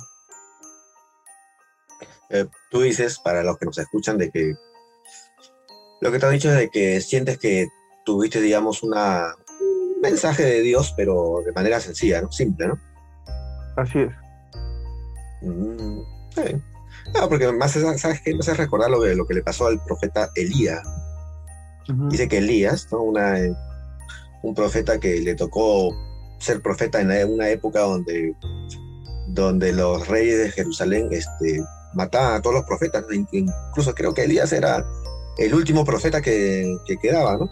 Eh, tú dices, para los que nos escuchan, de que lo que te han dicho es de que sientes que tuviste, digamos, una, un mensaje de Dios, pero de manera sencilla, ¿no? Simple, ¿no?
Así es.
Mm. No, porque más, ¿sabes qué? Me hace recordar lo que, lo que le pasó al profeta Elías. Dice que Elías, ¿no? Una, eh, un profeta que le tocó ser profeta en una época donde, donde los reyes de Jerusalén este, mataban a todos los profetas. Incluso creo que Elías era el último profeta que, que quedaba, ¿no?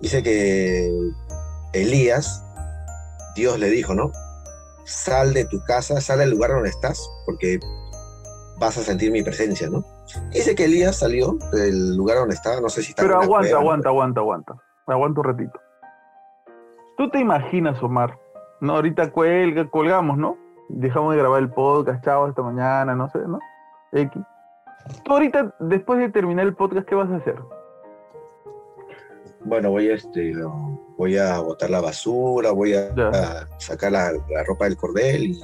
Dice que Elías, Dios le dijo, ¿no? Sal de tu casa, sal del lugar donde estás, porque vas a sentir mi presencia, ¿no? Dice que Elías salió del lugar donde estaba, no sé si estaba
Pero aguanta, aguanta, aguanta, aguanta. Aguanta un ratito. ¿Tú te imaginas, Omar? No, ahorita cuelga, colgamos, ¿no? Dejamos de grabar el podcast, chao, hasta mañana, no sé, ¿no? X. Tú ahorita, después de terminar el podcast, ¿qué vas a hacer?
Bueno, voy a, este, voy a botar la basura, voy a, sacar la, la ropa del cordel y,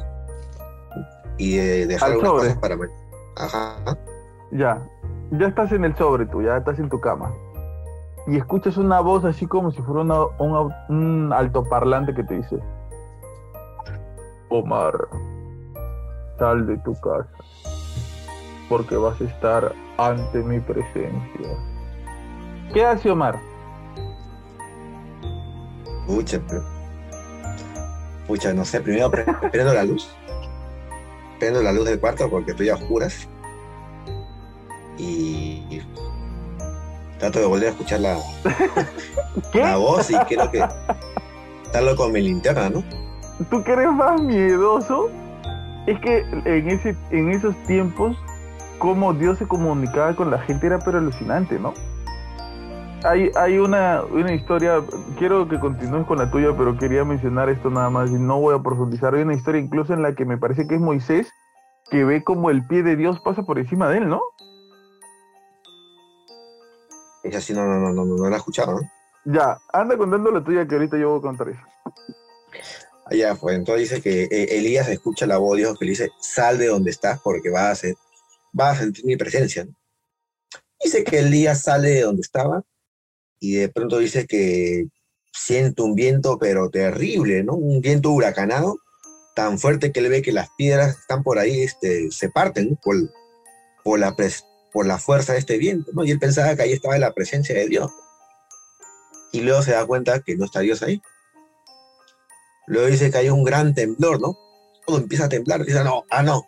y eh, dejar
Al sobre.
cosas para... ma- Ajá.
Ya, ya estás en el sobre tú, ya estás en tu cama. Y escuchas una voz así como si fuera una- un, au- un altoparlante que te dice, Omar, sal de tu casa, porque vas a estar ante mi presencia. ¿Qué hace Omar?
Pucha, pero- pucha, no sé, primero pre- prendo la luz. Prendo la luz del cuarto porque estoy a oscuras. Y trato de volver a escuchar la, la voz y creo que estarlo con mi linterna, ¿no?
¿Tú que eres más miedoso? Es que en, ese, en esos tiempos, cómo Dios se comunicaba con la gente era pero alucinante, ¿no? Hay, hay una, una historia, quiero que continúes con la tuya, pero quería mencionar esto nada más y no voy a profundizar. Hay una historia incluso en la que me parece que es Moisés, que ve como el pie de Dios pasa por encima de él, ¿no?
Es así, no, no, no, no, no, no la he escuchado, ¿no?
Ya, anda contando la tuya que ahorita yo voy a contar eso.
Allá fue. Entonces dice que eh, Elías escucha la voz de Dios que le dice, sal de donde estás porque vas a, ser- vas a sentir mi presencia. ¿no? Dice que Elías sale de donde estaba y de pronto dice que siente un viento pero terrible, ¿no? Un viento huracanado tan fuerte que él ve que las piedras están por ahí este, se parten por, por, la pres- por la fuerza de este viento, ¿no? Y él pensaba que ahí estaba la presencia de Dios. Y luego se da cuenta que no está Dios ahí. Luego dice que hay un gran temblor, ¿no? Todo empieza a temblar. Dice, no, ah, no,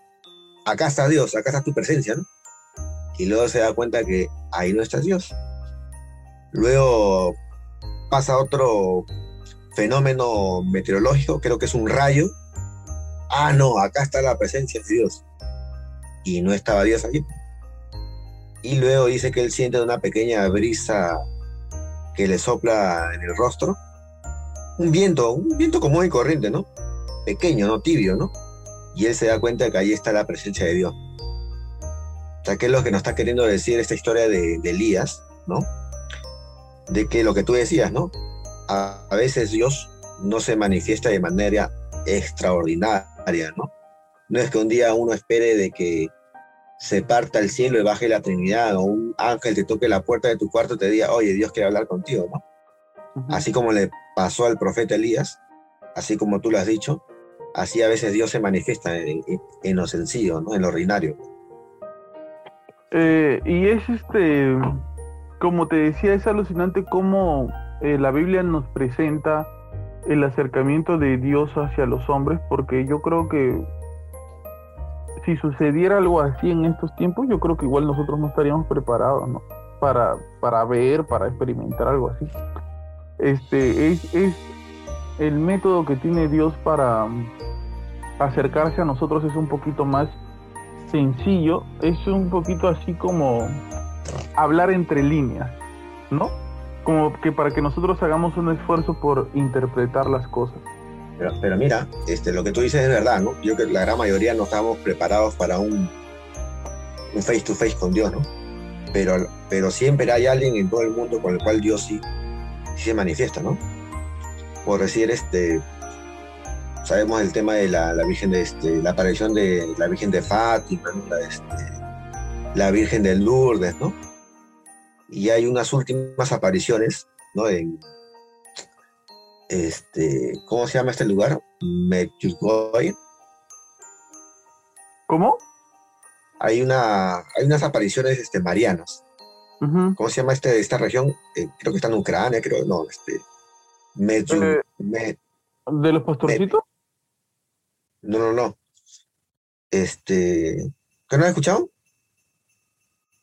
acá está Dios, acá está tu presencia, ¿no? Y luego se da cuenta que ahí no está Dios. Luego pasa otro fenómeno meteorológico, creo que es un rayo. Ah, no, acá está la presencia de Dios. Y no estaba Dios allí. Y luego dice que él siente una pequeña brisa que le sopla en el rostro un viento, un viento común y corriente, ¿no? Pequeño, ¿no? Tibio, ¿no? Y él se da cuenta que ahí está la presencia de Dios. O sea, ¿qué es lo que nos está queriendo decir esta historia de, de Elías, ¿no? De que lo que tú decías, ¿no? A, a veces Dios no se manifiesta de manera extraordinaria, ¿no? No es que un día uno espere de que se parta el cielo y baje la Trinidad o un ángel te toque la puerta de tu cuarto y te diga, oye, Dios quiere hablar contigo, ¿no? Así como le pasó al profeta Elías, así como tú lo has dicho, así a veces Dios se manifiesta en, en- en lo sencillo, ¿no? en lo ordinario.
Eh, y es este, como te decía, es alucinante cómo eh, la Biblia nos presenta el acercamiento de Dios hacia los hombres, porque yo creo que si sucediera algo así en estos tiempos, yo creo que igual nosotros no estaríamos preparados, ¿no? Para, para ver, para experimentar algo así. Este es, es el método que tiene Dios para acercarse a nosotros es un poquito más sencillo, es un poquito así como hablar entre líneas, ¿no? Como que para que nosotros hagamos un esfuerzo por interpretar las cosas.
Pero, mira, este, lo que tú dices es verdad, ¿no? Yo creo que la gran mayoría no estamos preparados para un, face to face con Dios, ¿no? Pero, pero siempre hay alguien en todo el mundo con el cual Dios sí, se manifiesta, ¿no? Por decir, este, sabemos el tema de la, la Virgen de, este, la aparición de la Virgen de Fátima, ¿no? la, este, la Virgen de Lourdes, ¿no? Y hay unas últimas apariciones, ¿no? En, este, ¿cómo se llama este lugar? Medjugorje.
¿Cómo?
Hay, una, hay unas apariciones este, marianas. ¿Cómo se llama este, esta región? Eh, creo que está en Ucrania, creo, no, este,
Eh. ¿De los pastorcitos?
no, no, no. Este, ¿qué no has escuchado?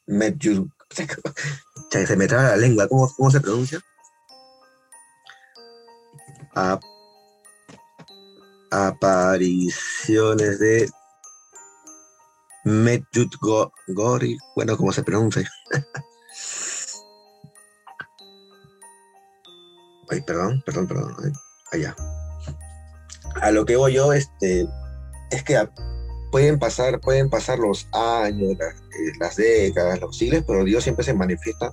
Medju- Cha, se me traba la lengua, ¿cómo, cómo se pronuncia? A- apariciones de Medjugorje, bueno, ¿cómo se pronuncia? Ay, perdón, perdón, perdón. Allá. A lo que voy yo, este, es que pueden pasar, pueden pasar los años, eh, las décadas, los siglos, pero Dios siempre se manifiesta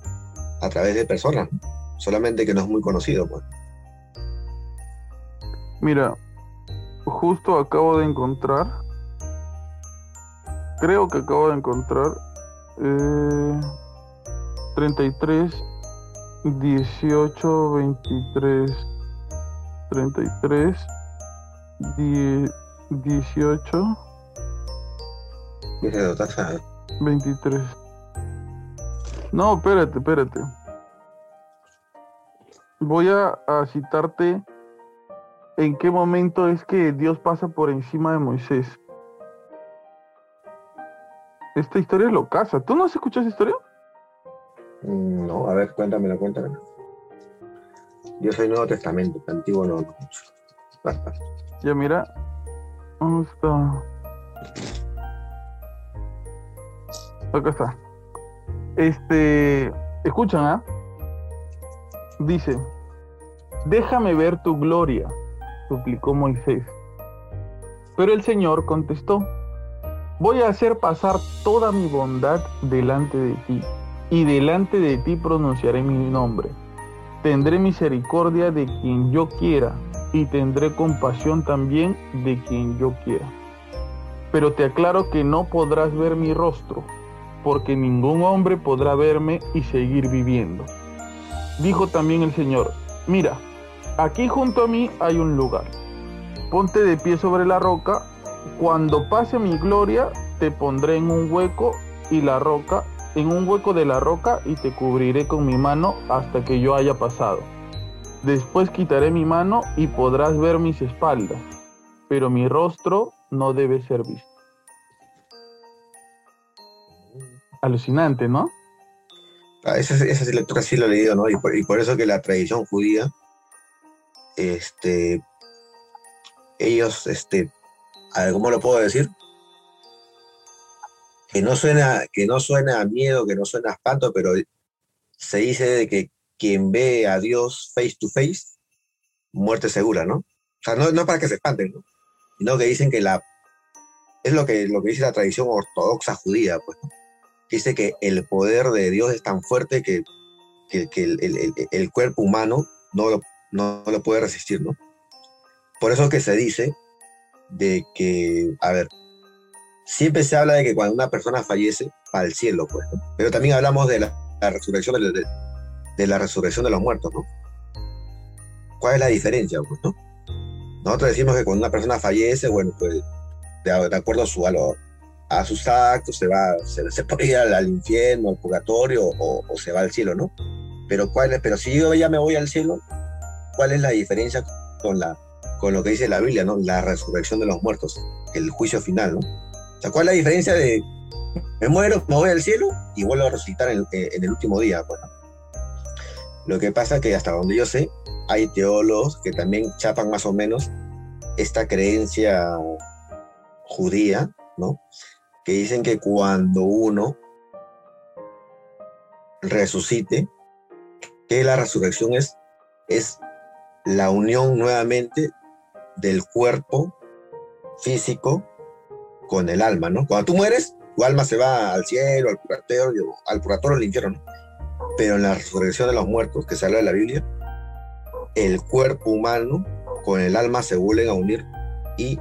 a través de personas, solamente que no es muy conocido. Pues.
Mira, justo acabo de encontrar, creo que acabo de encontrar eh, 33, 18, 23, 33, 10, 18, 23. No, espérate, espérate. Voy a, a citarte en qué momento es que Dios pasa por encima de Moisés. Esta historia es locaza. ¿Tú no has escuchado esa historia?
Mm, No, a ver, cuéntamelo, cuéntamelo. Yo soy Nuevo Testamento, Antiguo no. no mucho.
Ya mira. ¿Dónde está? Acá está. Este. Escuchan, ¿ah? Dice: Déjame ver tu gloria, suplicó Moisés. Pero el Señor contestó: Voy a hacer pasar toda mi bondad delante de ti, y delante de ti pronunciaré mi nombre. Tendré misericordia de quien yo quiera, y tendré compasión también de quien yo quiera. Pero te aclaro que no podrás ver mi rostro, porque ningún hombre podrá verme y seguir viviendo. Dijo también el Señor, mira, aquí junto a mí hay un lugar. Ponte de pie sobre la roca, cuando pase mi gloria, te pondré en un hueco y la roca, en un hueco de la roca y te cubriré con mi mano hasta que yo haya pasado. Después quitaré mi mano y podrás ver mis espaldas, pero mi rostro no debe ser visto. Alucinante, ¿no?
Ah, esa, esa lectura sí lo he leído, ¿no? Y por, eso que la tradición judía, este, ellos, este, a ver, ¿cómo lo puedo decir? Que no suena, que no suena a miedo, que no suena a espanto, pero se dice de que quien ve a Dios face to face, muerte segura, ¿no? O sea, no, no para que se espanten, ¿no? Sino que dicen que la es lo que, lo que dice la tradición ortodoxa judía, pues. Dice que el poder de Dios es tan fuerte que, que, el, el, el, el, cuerpo humano no lo, no, lo puede resistir, ¿no? Por eso que se dice de que, a ver, siempre se habla de que cuando una persona fallece, va al cielo, pues, ¿no? Pero también hablamos de la, resurrección de, de, la resurrección de los muertos, ¿no? ¿Cuál es la diferencia, pues, no? Nosotros decimos que cuando una persona fallece, bueno, pues, de acuerdo a su valor, a sus actos, se va, se, se puede ir al, infierno, al purgatorio o, se va al cielo, ¿no? Pero, ¿cuál es? Pero si yo ya me voy al cielo, ¿cuál es la diferencia con, la, con lo que dice la Biblia, ¿no? La resurrección de los muertos, el juicio final, ¿no? O sea, ¿cuál es la diferencia de me muero, me voy al cielo y vuelvo a resucitar en, en el último día? Bueno, lo que pasa es que hasta donde yo sé, hay teólogos que también chapan más o menos esta creencia judía, ¿no? Que dicen que cuando uno resucite, que la resurrección es, es la unión nuevamente del cuerpo físico con el alma, ¿no? Cuando tú mueres, tu alma se va al cielo, al purgatorio, al purgatorio, al infierno, ¿no? Pero en la resurrección de los muertos, que se habla de la Biblia, el cuerpo humano con el alma se vuelven a unir y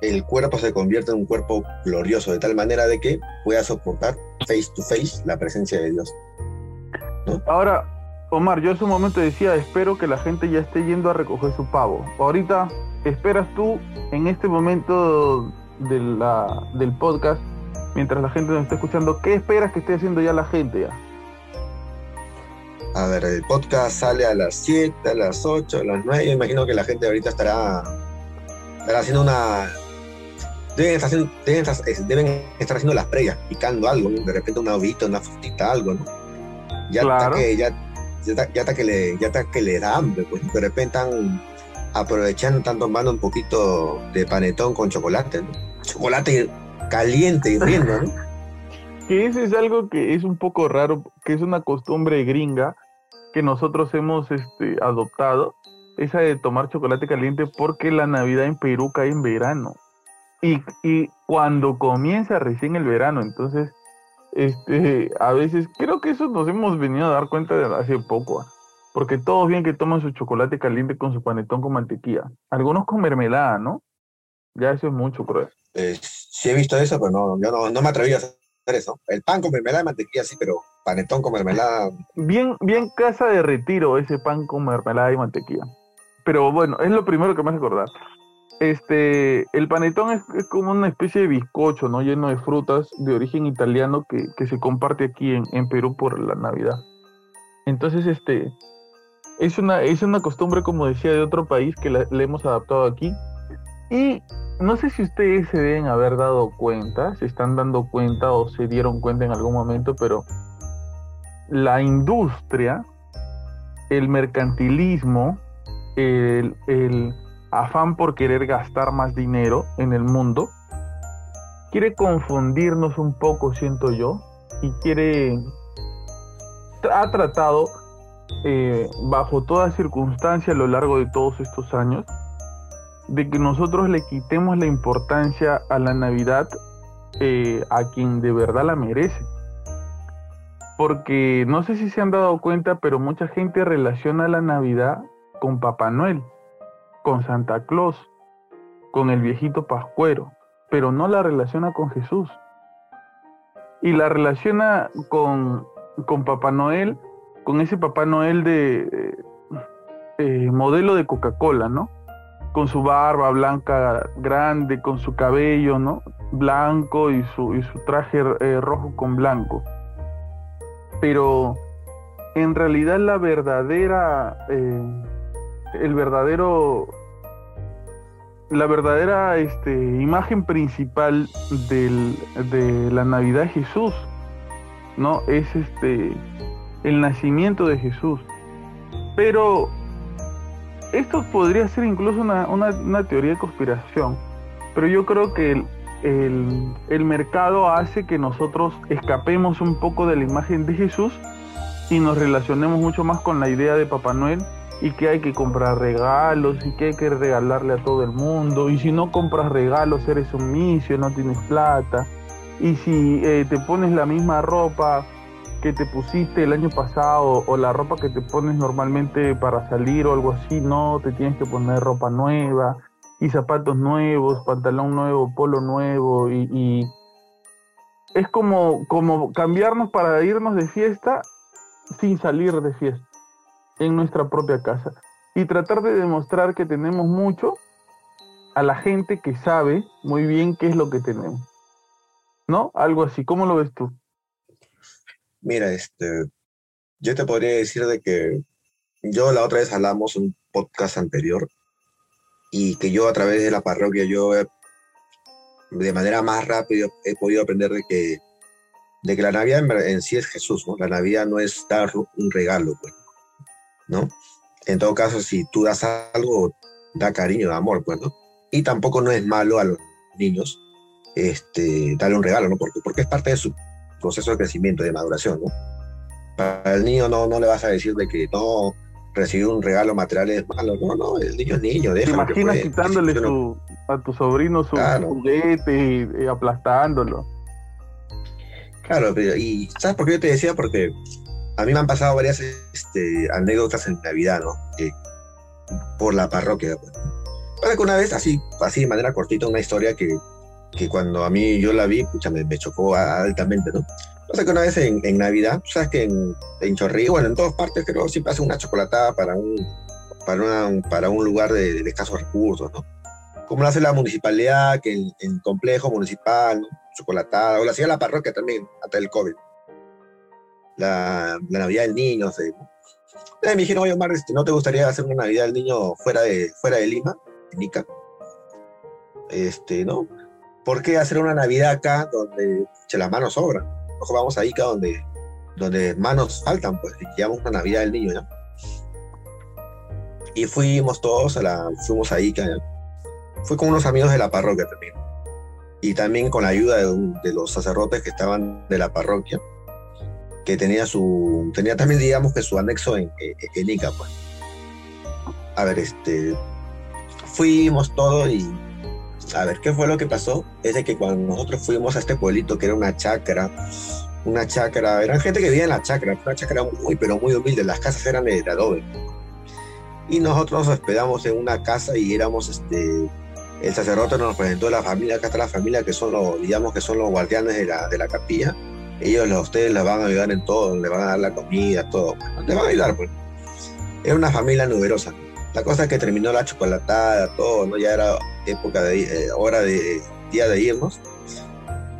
el cuerpo se convierte en un cuerpo glorioso, de tal manera de que pueda soportar face to face la presencia de Dios.
¿no? Ahora, Omar, yo en su momento decía, espero que la gente ya esté yendo a recoger su pavo. Ahorita, esperas tú en este momento de la, del podcast, mientras la gente nos está escuchando, ¿qué esperas que esté haciendo ya la gente ya?
A ver, el podcast sale a las 7, a las 8, a las 9. Yo imagino que la gente ahorita estará, estará haciendo una, deben estar haciendo, deben estar, deben estar haciendo las previas, picando algo, ¿no? de repente una ovita, una frutita, algo, ¿no? Ya claro. está que, ya, ya, está que le, ya está que le da hambre, pues de repente están aprovechando, están tomando un poquito de panetón con chocolate, ¿no? Chocolate caliente y riendo, ¿no?
que ese es algo que es un poco raro, que es una costumbre gringa que nosotros hemos este, adoptado, esa de tomar chocolate caliente porque la Navidad en Perú cae en verano. Y, y cuando comienza recién el verano, entonces, este, a veces, creo que eso nos hemos venido a dar cuenta de hace poco, ¿ah? porque todos bien que toman su chocolate caliente con su panetón con mantequilla, algunos con mermelada, ¿no? Ya eso es mucho, creo.
Eh, sí he visto eso, pero no, yo no, no me atreví a hacer eso. El pan con mermelada y mantequilla sí, pero panetón con mermelada.
Bien, bien casa de retiro ese pan con mermelada y mantequilla. Pero bueno, es lo primero que me hace acordar. Este, el panetón es, como una especie de bizcocho, ¿no? Lleno de frutas de origen italiano que, que se comparte aquí en, en, Perú por la Navidad. Entonces, este, es una, es una costumbre, como decía, de otro país que le hemos adaptado aquí. Y no sé si ustedes se deben haber dado cuenta, se están dando cuenta o se dieron cuenta en algún momento, pero la industria, el mercantilismo, el, el afán por querer gastar más dinero en el mundo, quiere confundirnos un poco, siento yo, y quiere, ha tratado eh, bajo toda circunstancia a lo largo de todos estos años, de que nosotros le quitemos la importancia a la Navidad eh, a quien de verdad la merece. Porque no sé si se han dado cuenta, pero mucha gente relaciona la Navidad con Papá Noel con Santa Claus, con el viejito Pascuero, pero no la relaciona con Jesús. Y la relaciona con, con Papá Noel, con ese Papá Noel de eh, modelo de Coca-Cola, ¿no? Con su barba blanca grande, con su cabello, ¿no? Blanco y su, y su traje eh, rojo con blanco. Pero en realidad la verdadera, eh, el verdadero la verdadera este, imagen principal de la Navidad es Jesús, ¿no? Es este el nacimiento de Jesús. Pero esto podría ser incluso una, teoría de conspiración, pero yo creo que el mercado hace que nosotros escapemos un poco de la imagen de Jesús y nos relacionemos mucho más con la idea de Papá Noel y que hay que comprar regalos y que hay que regalarle a todo el mundo. Y si no compras regalos eres un misio, no tienes plata. Y si eh, te pones la misma ropa que te pusiste el año pasado o la ropa que te pones normalmente para salir o algo así, no, te tienes que poner ropa nueva y zapatos nuevos, pantalón nuevo, polo nuevo y, y es como, como cambiarnos para irnos de fiesta sin salir de fiesta en nuestra propia casa y tratar de demostrar que tenemos mucho a la gente que sabe muy bien qué es lo que tenemos. ¿No? Algo así. ¿Cómo lo ves tú?
Mira, este, yo te podría decir de que yo la otra vez hablamos un podcast anterior y que yo a través de la parroquia yo de manera más rápida he podido aprender de que de que la Navidad en, sí es Jesús. La Navidad no es dar un regalo, pues. ¿No? En todo caso, si tú das algo, da cariño, da amor, pues, ¿no? Y tampoco no es malo a los niños este, darle un regalo, ¿no? Porque, porque es parte de su proceso de crecimiento, de maduración, ¿no? Para el niño no, no le vas a decir de que no recibir un regalo material es malo, no, no, el niño es niño,
¿Te imaginas quitándole a tu sobrino su juguete y, aplastándolo?
Claro, pero, y ¿sabes por qué yo te decía? Porque a mí me han pasado varias este, anécdotas en Navidad, ¿no? por la parroquia. Pues. Para que una vez, así, así de manera cortita, una historia que, que cuando a mí yo la vi, pucha, me, chocó altamente, ¿no? Sea que una vez en, en Navidad, sabes que en, en Chorrillo, bueno, en todas partes creo siempre hacen una chocolatada para un, para, para un lugar de, escasos recursos, ¿no? Como lo hace la municipalidad, que en, en complejo municipal, ¿no? chocolatada, o lo hacía la parroquia también, hasta el COVID la, Navidad del Niño. No sé. me dijeron, oye, Omar, ¿no te gustaría hacer una Navidad del Niño fuera de, fuera de Lima, en Ica? Este, ¿no? ¿Por qué hacer una Navidad acá donde las manos sobran? Ojo, vamos a Ica donde, donde manos faltan, pues, y llevamos una Navidad del Niño, ¿no? Y fuimos todos a la, fuimos a Ica, Fui con unos amigos de la parroquia también. Y también con la ayuda de, de los sacerdotes que estaban de la parroquia que tenía su, tenía también, digamos, que su anexo en, en, Ica, pues. A ver, este, fuimos todo y a ver, ¿qué fue lo que pasó? Es de que cuando nosotros fuimos a este pueblito, que era una chacra, una chacra, eran gente que vivía en la chacra, una chacra muy, pero muy humilde, las casas eran de, adobe. Y nosotros nos hospedamos en una casa y éramos, este, el sacerdote nos presentó la familia, acá está la familia que son los, digamos que son los guardianes de la, de la capilla. Ellos, a ustedes les van a ayudar en todo, les van a dar la comida, todo. Les van a ayudar, pues. Era una familia numerosa. La cosa es que terminó la chocolatada, todo, ¿no? Ya era época de, eh, hora de día de irnos.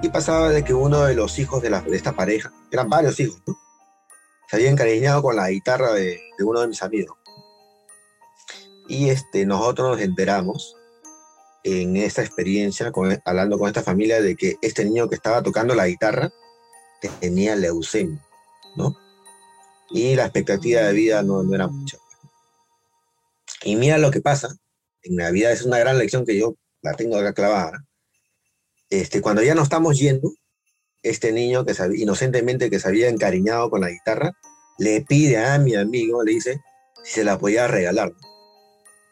Y pasaba de que uno de los hijos de, la, de esta pareja, eran varios hijos, se había encariñado con la guitarra de, de, uno de mis amigos. Y este, nosotros nos enteramos en esta experiencia, con, hablando con esta familia, de que este niño que estaba tocando la guitarra tenía leucemia, ¿no? Y la expectativa de vida no, era mucha. Y mira lo que pasa, en Navidad es una gran lección que yo la tengo acá clavada. Este, cuando ya no estamos yendo, este niño que inocentemente que se había encariñado con la guitarra, le pide a mi amigo, le dice, si se la podía regalar,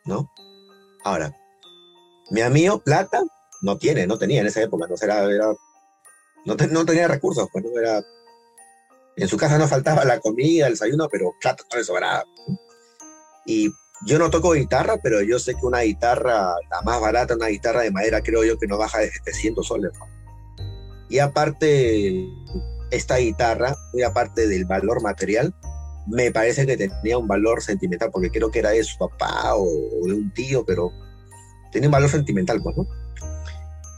¿no? Ahora, mi amigo plata no tiene, no tenía en esa época, no, era, no, tenía recursos, pues no era... En su casa no faltaba la comida, el desayuno, pero plata no le sobraba. Y yo no toco guitarra, pero yo sé que una guitarra, la más barata, una guitarra de madera, creo yo que no baja de 700 soles. Y aparte, esta guitarra, muy aparte del valor material, me parece que tenía un valor sentimental, porque creo que era de su papá o, de un tío, pero tenía un valor sentimental, pues, ¿no?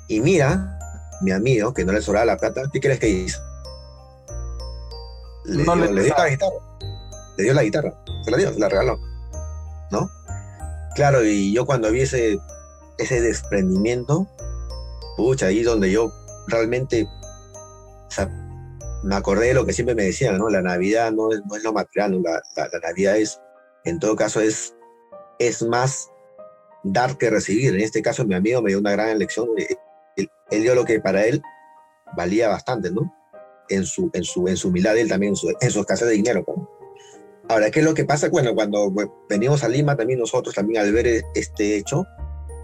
Y mira, mi amigo, que no le sobraba la plata, ¿qué crees que hizo? Le, dio, le dio la guitarra. Le dio la guitarra. Se la dio, se la regaló. ¿no? Claro, y yo cuando vi ese, desprendimiento, pucha, ahí donde yo realmente, me acordé de lo que siempre me decían, ¿no? La Navidad no es, no es lo material, la, Navidad es, en todo caso, es, es más dar que recibir. En este caso, mi amigo me dio una gran lección. Él, dio lo que para él valía bastante, ¿no? En su, en su, en su humildad, él también, en su, en escasez de dinero. ¿no? Ahora, ¿qué es lo que pasa? Bueno, cuando venimos a Lima, también nosotros, también al ver e-, este hecho,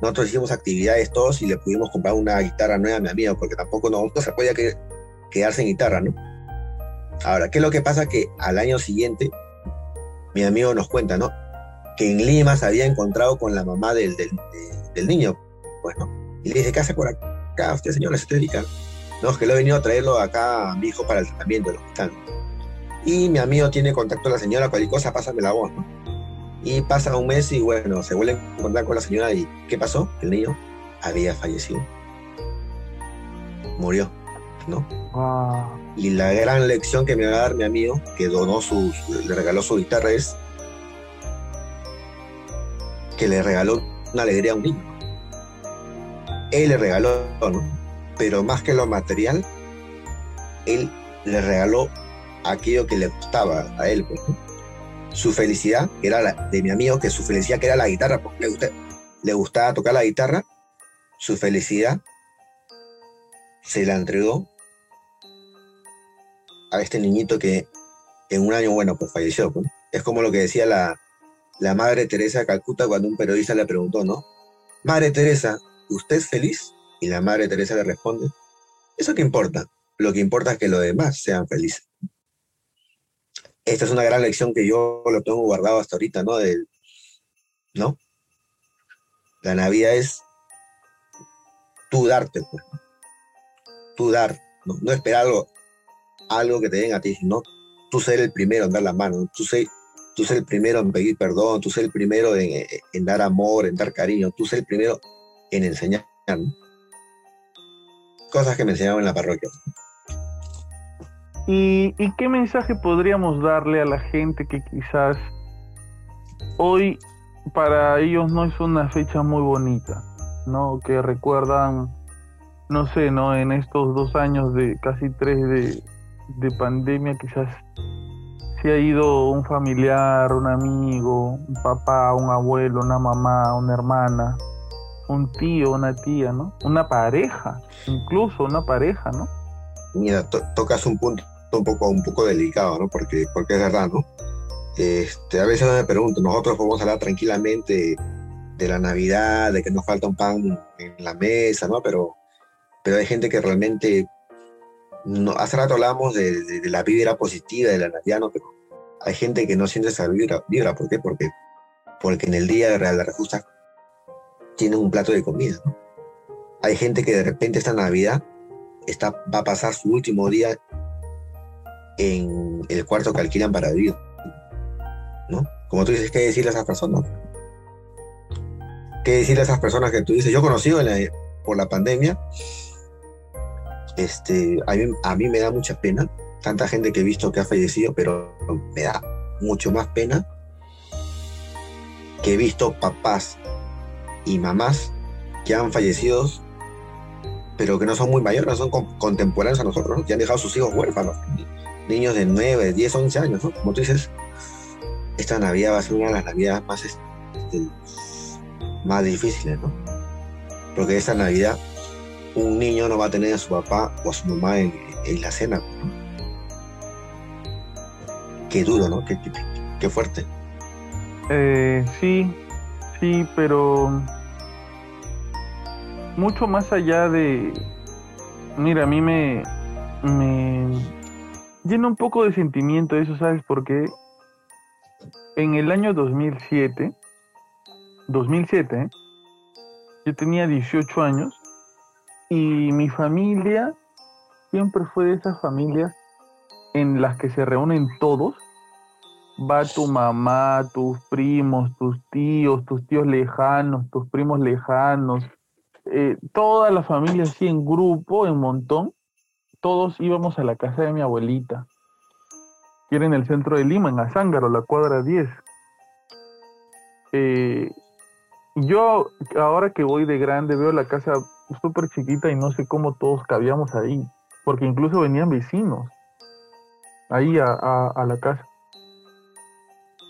nosotros hicimos actividades todos y le pudimos comprar una guitarra nueva a mi amigo, porque tampoco no, se podía que, quedarse en guitarra, ¿no? Ahora, ¿qué es lo que pasa? Que al año siguiente, mi amigo nos cuenta, ¿no? Que en Lima se había encontrado con la mamá del, del, niño, pues, ¿no? Y le dice, ¿qué hace por acá? Usted, señor, se dedica. No, es que lo he venido a traerlo acá a mi hijo para el tratamiento del hospital y mi amigo tiene contacto con la señora, cualquier cosa, pásame la voz, ¿no? Y pasa un mes y bueno, se vuelve a encontrar con la señora y ¿qué pasó? El niño había fallecido. Murió, ¿no? Y la gran lección que me va a dar mi amigo, que donó su, le regaló su guitarra, es que le regaló una alegría a un niño. Él le regaló, ¿no? Pero más que lo material, él le regaló aquello que le gustaba a él. Pues, su felicidad, que era la, de mi amigo, que su felicidad que era la guitarra, porque le, le gustaba tocar la guitarra, su felicidad se la entregó a este niñito que en un año, bueno, pues falleció. Pues. Es como lo que decía la, la Madre Teresa de Calcuta cuando un periodista le preguntó, ¿no? Madre Teresa, ¿usted es feliz? Y la Madre Teresa le responde, ¿eso qué importa? Lo que importa es que los demás sean felices esta es una gran lección que yo lo tengo guardado hasta ahorita, ¿no? Del, ¿No? La Navidad es tú darte, pues. Tú dar, ¿no? esperar algo, algo que te den a ti, sino tú ser el primero en dar la mano, tú ser, tú ser el primero en pedir perdón, tú ser el primero en dar amor, en dar cariño, tú ser el primero en enseñar. Cosas que me enseñaban en la parroquia.
¿Y, qué mensaje podríamos darle a la gente que quizás hoy para ellos no es una fecha muy bonita, ¿no? Que recuerdan, no sé, ¿no? En estos dos años de casi tres de, de pandemia, quizás se ha ido un familiar, un amigo, un papá, un abuelo, una mamá, una hermana, un tío, una tía, ¿no? Una pareja, incluso una pareja, ¿no?
Mira, tocas un punto un poco, un poco delicado, ¿no? Porque, porque es verdad, ¿no? Este, a veces me pregunto, nosotros podemos hablar tranquilamente de la Navidad, de que nos falta un pan en la mesa, ¿no? Pero, pero hay gente que realmente, no, hace rato hablamos de, la vibra positiva de la Navidad, ¿no? Pero hay gente que no siente esa vibra, ¿por qué? Porque, porque en el día de de Justa tienen un plato de comida. Hay gente que de repente esta Navidad está, va a pasar su último día en el cuarto que alquilan para vivir, ¿no? Como tú dices, ¿qué decirle a esas personas? ¿Qué decirle a esas personas que tú dices? Yo he conocido por la pandemia, este, a mí, a mí me da mucha pena, tanta gente que he visto que ha fallecido, pero me da mucho más pena que he visto papás y mamás que han fallecido, pero que no son muy mayores, son contemporáneos a nosotros, ¿no? que han dejado a sus hijos huérfanos, niños de 9, 10, 11 años, ¿no? Como tú dices, esta Navidad va a ser una de las Navidades más, este, más difíciles, ¿no? Porque esta Navidad un niño no va a tener a su papá o a su mamá en, la cena. Qué duro, ¿no? Qué, qué, fuerte.
Eh, sí, sí, pero mucho más allá de... Mira, a mí me, llena un poco de sentimiento eso, ¿sabes por qué? En el año 2007, 2007, ¿eh? yo tenía 18 años y mi familia siempre fue de esas familias en las que se reúnen todos. Va tu mamá, tus primos, tus tíos, tus tíos lejanos, tus primos lejanos, eh, toda la familia así en grupo, en montón, todos íbamos a la casa de mi abuelita, que era en el centro de Lima, en Azángaro, la cuadra 10. Eh, yo ahora que voy de grande veo la casa súper chiquita y no sé cómo todos cabíamos ahí, porque incluso venían vecinos ahí a, la casa.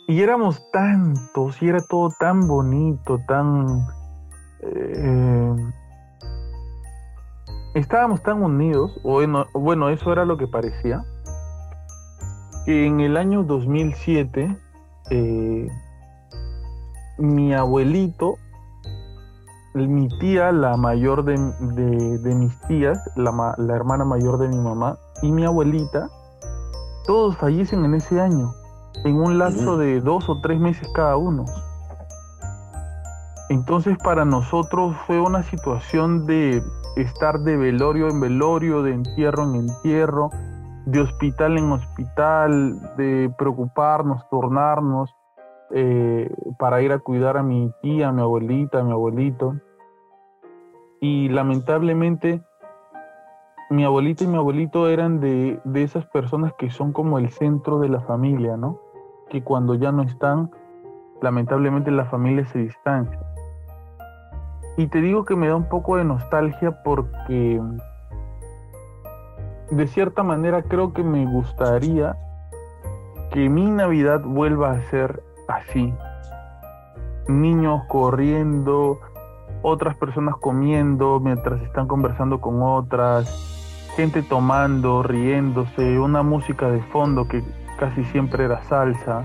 Y éramos tantos y era todo tan bonito, tan... Eh, estábamos tan unidos, o bueno, eso era lo que parecía, que en el año 2007 eh, mi abuelito, mi tía, la mayor de, mis tías, la, la hermana mayor de mi mamá, y mi abuelita, todos fallecen en ese año, en un lapso de dos o tres meses cada uno. Entonces para nosotros fue una situación de estar de velorio en velorio, de entierro en entierro, de hospital en hospital, de preocuparnos, tornarnos eh, para ir a cuidar a mi tía, a mi abuelita, a mi abuelito. Y lamentablemente mi abuelita y mi abuelito eran de, de esas personas que son como el centro de la familia, ¿no? Que cuando ya no están, lamentablemente la familia se distancia. Y te digo que me da un poco de nostalgia porque de cierta manera creo que me gustaría que mi Navidad vuelva a ser así. Niños corriendo, otras personas comiendo mientras están conversando con otras, gente tomando, riéndose, una música de fondo que casi siempre era salsa,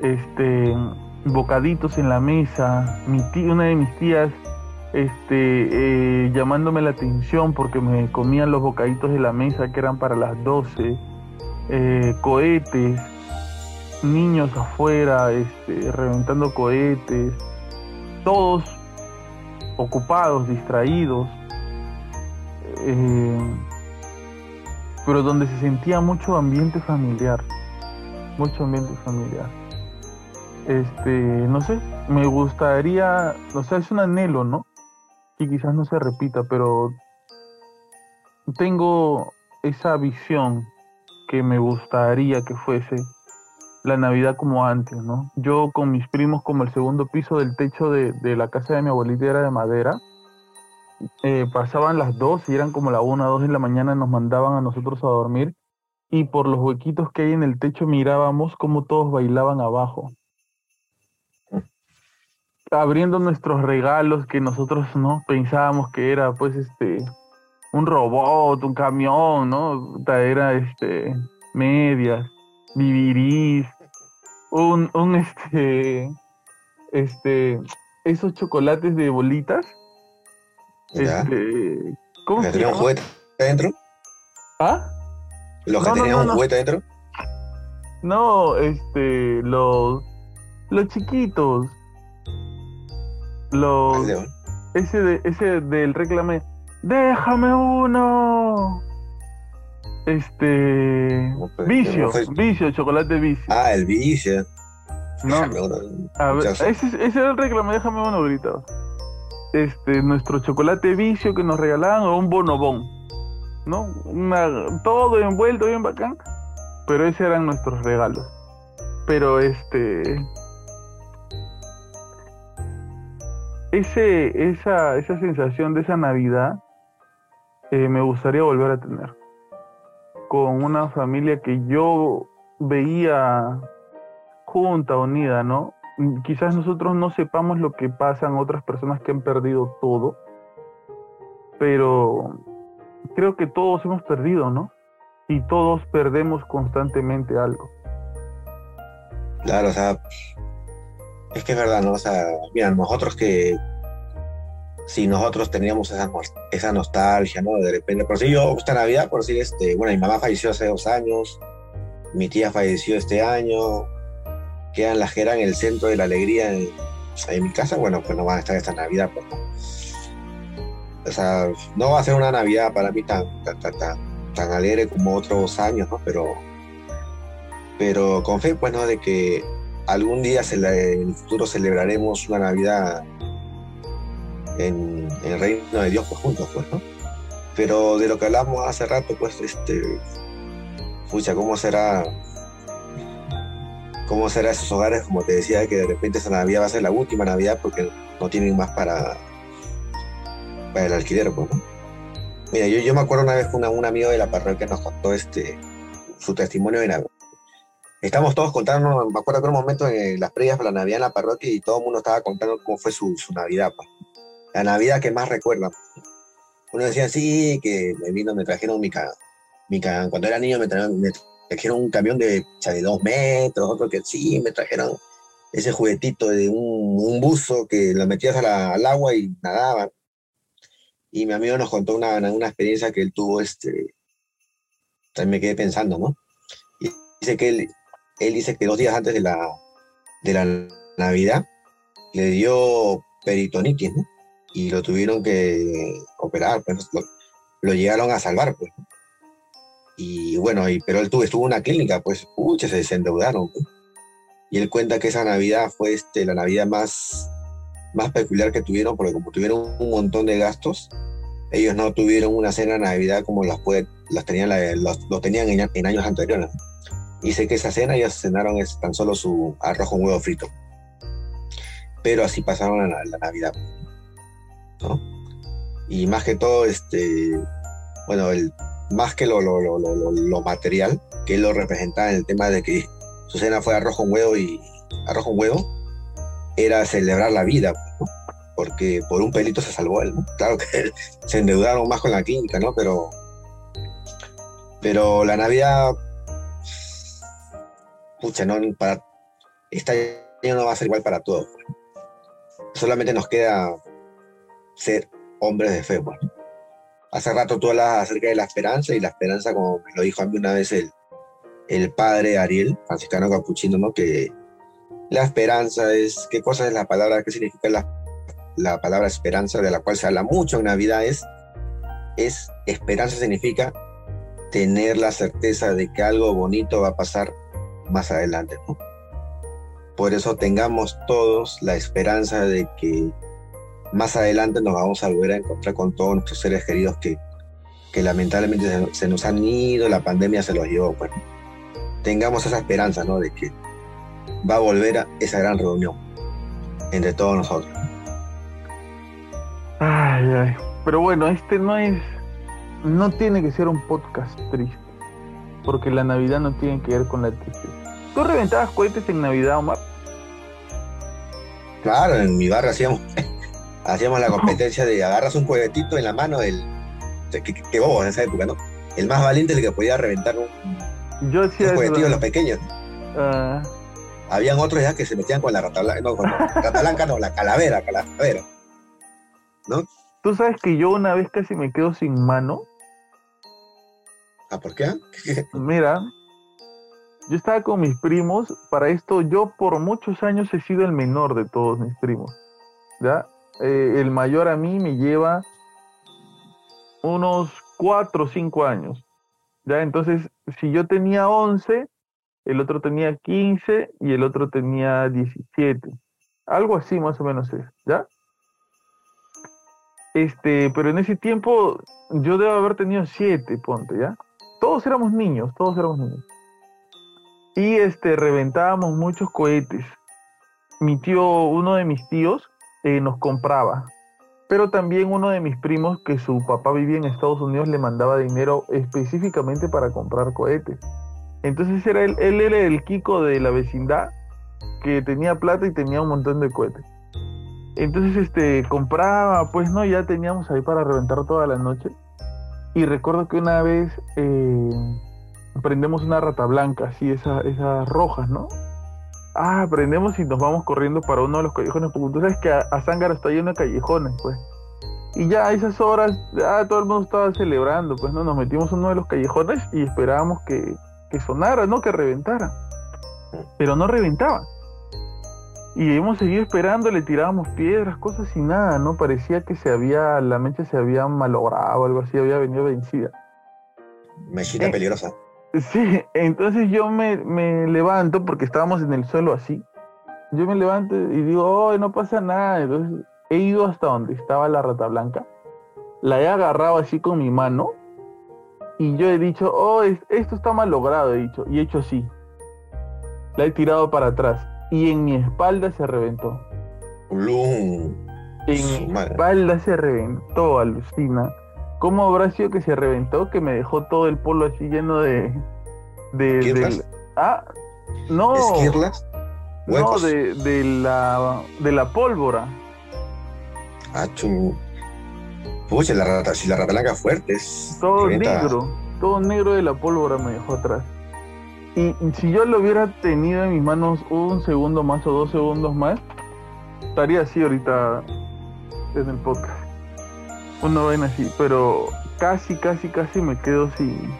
este, bocaditos en la mesa, mi una de mis tías este, eh, llamándome la atención porque me comían los bocaditos de la mesa que eran para las 12, eh, cohetes, niños afuera, este, reventando cohetes, todos ocupados, distraídos, eh, pero donde se sentía mucho ambiente familiar, mucho ambiente familiar. Este, no sé, me gustaría, o sea, es un anhelo, ¿no? Y quizás no se repita, pero tengo esa visión que me gustaría que fuese la Navidad como antes, ¿no? Yo con mis primos como el segundo piso del techo de, la casa de mi abuelita era de madera, eh, pasaban las dos y eran como la una, dos de la mañana, nos mandaban a nosotros a dormir y por los huequitos que hay en el techo mirábamos cómo todos bailaban abajo abriendo nuestros regalos que nosotros no pensábamos que era pues este un robot, un camión, ¿no? Era este medias, vivirís, un, un este este esos chocolates de bolitas.
¿Ya?
Este, ¿Cómo
¿Que
se
tenían un
llama?
juguete adentro?
¿Ah?
¿Los que
No, no,
tenían
no,
un juguete adentro?
No, este, los, los chiquitos. Los,
León.
ese, de, ese del reclame, déjame uno. Este, vicio, vicio, chocolate vicio.
Ah, el vicio.
No. A ver, ese, ese era el reclamo, déjame uno gritado. Este, nuestro chocolate vicio que nos regalaban o un bonobón, ¿no? Todo envuelto bien bacán, pero esos eran nuestros regalos. Pero este, ese, esa, esa sensación de esa Navidad eh, me gustaría volver a tener con una familia que yo veía junta, unida, ¿no? Quizás nosotros no sepamos lo que pasan otras personas que han perdido todo, pero creo que todos hemos perdido, ¿no? Y todos perdemos constantemente algo.
Claro, o sea, es que es verdad, ¿no? O sea, mira, nosotros que, si nosotros teníamos esa, esa nostalgia, ¿no? De repente, por si yo, esta Navidad, por decir, este, bueno, mi mamá falleció hace dos años, mi tía falleció este año, que eran las que eran el centro de la alegría en, en mi casa, bueno, pues no van a estar esta Navidad, pues, ¿no? O sea, no va a ser una Navidad para mí tan, tan, tan, tan, alegre como otros años, ¿no? Pero pero con fe, pues, ¿no? De que algún día en el futuro celebraremos una Navidad en, en el reino de Dios, pues, juntos, pues, ¿no? Pero de lo que hablamos hace rato, pues, este, pucha, ¿cómo será? ¿Cómo será esos hogares, como te decía, que de repente esa Navidad va a ser la última Navidad porque no tienen más para, para el alquiler, pues. Mira, yo, me acuerdo una vez que un amigo de la parroquia nos contó este, su testimonio de Navidad. Estamos todos contando, me acuerdo que un momento en las previas para la Navidad en la parroquia y todo el mundo estaba contando cómo fue su, Navidad. pues. La Navidad que más recuerdan. Uno decía, sí, que me vino, me trajeron mi, ca, mi ca- cuando era niño me trajeron, un camión de, de dos metros, otro que sí, me trajeron ese juguetito de un, buzo que lo metías al agua y nadaban. Y mi amigo nos contó una, una experiencia que él tuvo, este, también me quedé pensando, ¿no? Y dice que él, él dice que dos días antes de la, de la Navidad le dio peritonitis, ¿no? Y lo tuvieron que operar, pues lo, llegaron a salvar, pues. Y bueno, y, pero él tuvo, estuvo en una clínica, pues, pucha, se desendeudaron. Y él cuenta que esa Navidad fue este, la Navidad más, más peculiar que tuvieron, porque como tuvieron un montón de gastos, ellos no tuvieron una cena de Navidad como las, puede, las tenían, los, lo tenían en, en años anteriores. Y sé que esa cena ellos cenaron es tan solo su arroz con huevo frito. Pero así pasaron la, la Navidad. ¿no? Y más que todo, este, bueno, el, más que lo, lo, lo, lo, material, que lo representaba en el tema de que su cena fue arroz con huevo y arroz con huevo, era celebrar la vida, porque por un pelito se salvó él. Claro que se endeudaron más con la clínica, ¿no? Pero, pero la Navidad, pucha, no, para, este año no va a ser igual para todos. Solamente nos queda ser hombres de fe, pues, ¿no? Hace rato tú hablas acerca de la esperanza y la esperanza, como me lo dijo a mí una vez el, el padre Ariel, franciscano capuchino, ¿no? Que la esperanza es, ¿qué cosa es la palabra? ¿Qué significa la la palabra esperanza, de la cual se habla mucho en Navidad, es, es esperanza significa tener la certeza de que algo bonito va a pasar más adelante. ¿no? Por eso tengamos todos la esperanza de que más adelante nos vamos a volver a encontrar con todos nuestros seres queridos que, que lamentablemente se, nos han ido, la pandemia se los llevó. Pues, ¿no? Tengamos esa esperanza ¿no? de que va a volver a esa gran reunión entre todos nosotros.
Ay, ay. Pero bueno, este no es. No tiene que ser un podcast triste. Porque la Navidad no tiene que ver con la tristeza. ¿Tú reventabas cohetes en Navidad, Omar?
Claro, en mi barrio hacíamos, hacíamos la competencia de agarras un juguetito en la mano, el, qué, qué- qué bobo en esa época, ¿no? El más valiente el que podía reventar un,
Yo hacía
los pequeños.
ah,
Habían otros ya que se metían con la rata blanca, no, con la no, la calavera, calavera. ¿No?
Tú sabes que yo una vez casi me quedo sin mano.
¿Ah, por qué?
Mira, yo estaba con mis primos. Para esto, yo por muchos años he sido el menor de todos mis primos. ¿Ya? Eh, el mayor a mí me lleva unos 4 o 5 años. ¿Ya? Entonces, si yo tenía 11, el otro tenía 15 y el otro tenía 17. Algo así más o menos es, ¿ya? Este, pero en ese tiempo yo debo haber tenido 7, ponte, ¿ya? Todos éramos niños, todos éramos niños. Y este, reventábamos muchos cohetes. Mi tío, uno de mis tíos, eh, nos compraba. Pero también uno de mis primos, que su papá vivía en Estados Unidos, le mandaba dinero específicamente para comprar cohetes. Entonces era él, él era el Kiko de la vecindad que tenía plata y tenía un montón de cohetes. Entonces este compraba, pues no, ya teníamos ahí para reventar toda la noche. Y recuerdo que una vez eh, prendemos una rata blanca, así, esa, esas rojas, ¿no? Ah, prendemos y nos vamos corriendo para uno de los callejones, porque tú sabes que a, a está lleno de callejones, pues. Y ya a esas horas, ya todo el mundo estaba celebrando, pues no, nos metimos en uno de los callejones y esperábamos que, que sonara, ¿no? Que reventara. Pero no reventaba. Y hemos seguido esperando, le tirábamos piedras, cosas y nada, ¿no? Parecía que se había, la mecha se había malogrado, algo así, había venido vencida.
Mechita
Eh.
peligrosa.
Sí, entonces yo me, me levanto, porque estábamos en el suelo así. Yo me levanto y digo, oh, no pasa nada. Entonces he ido hasta donde estaba la rata blanca, la he agarrado así con mi mano y yo he dicho, oh, es- esto está mal logrado, he dicho, y he hecho así. La he tirado para atrás y en mi espalda se reventó.
Ulum.
En mi espalda se reventó, alucina. ¿Cómo habrá sido que se reventó? Que me dejó todo el polo así lleno de. de, ah, no.
Esquirlas.
No, de, de la de la pólvora.
Ah, chum. Pucha, la rata, si la rata blanca fuerte es.
Todo negro. Todo negro de la pólvora me dejó atrás. Y si yo lo hubiera tenido en mis manos un segundo más o dos segundos más, estaría así ahorita en el podcast. Una vaina así, pero casi, casi, casi me quedo sin,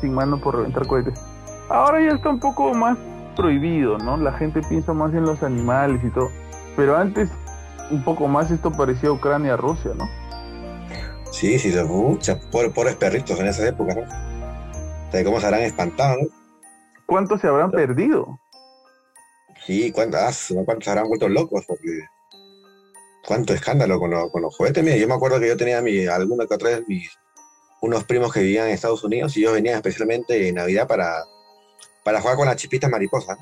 sin mano por reventar cohetes. Ahora ya está un poco más prohibido, ¿no? La gente piensa más en los animales y todo. Pero antes, un poco más esto parecía Ucrania-Rusia, ¿no?
Sí, sí, los pucha, pobres, pobres perritos en esas épocas, ¿no? ¿Sabes cómo se habrán espantado, no?
¿Cuántos se habrán perdido?
Sí, ¿cuántos, cuántos se habrán vuelto locos? Porque. Cuánto escándalo con, los- con los juguetes. Mira, yo me acuerdo que yo tenía mi, alguna que otra vez mis, unos primos que vivían en Estados Unidos y ellos venían especialmente en Navidad para, para jugar con las chispitas mariposas.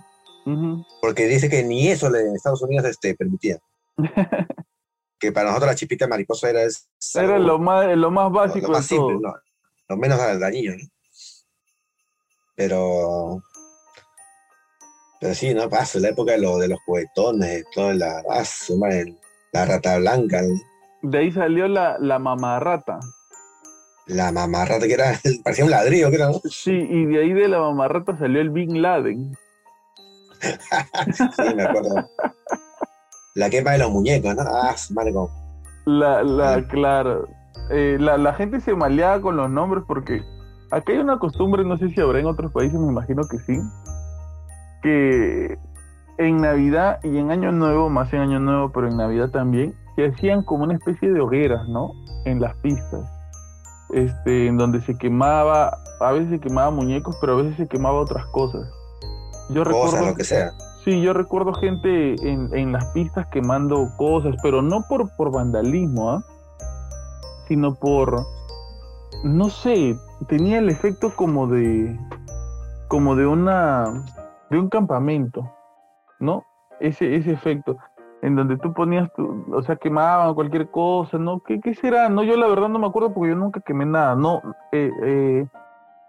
Ujú.
Porque dice que ni eso en Estados Unidos este, permitía. que para nosotros la chispita mariposa era,
Era lo más, lo más básico
lo más
de todo.
simple, ¿no? lo menos dañino. ¿no? Pero, pero sí, ¿no? Paso, la época de, lo- de los juguetones, de toda la, ah, madre, la rata blanca, ¿no?
De ahí salió la, la mamarrata.
la mamarrata que era, parecía un ladrillo, que era, ¿no?
Sí, y de ahí de la mamarrata salió el Bin Laden.
Sí, me acuerdo. La quema de los muñecos, ¿no? Ah, como-
La, la,
Ah.
claro. Eh, la, la gente se maleaba con los nombres porque aquí hay una costumbre, no sé si habrá en otros países, me imagino que sí, que en Navidad y en Año Nuevo, más en Año Nuevo, pero en Navidad también, se hacían como una especie de hogueras, ¿no? En las pistas. Este, en donde se quemaba, a veces se quemaba muñecos, pero a veces se quemaba otras cosas. Yo
cosas,
recuerdo,
lo que sea.
Sí, yo recuerdo gente en, en las pistas quemando cosas, pero no por, por vandalismo, ¿ah? sino por, no sé, tenía el efecto como de, como de una, de un campamento, ¿no? Ese, ese efecto, en donde tú ponías, tu, o sea, quemaban cualquier cosa, ¿no? ¿Qué, ¿Qué será? No, yo la verdad no me acuerdo porque yo nunca quemé nada, no, eh, eh,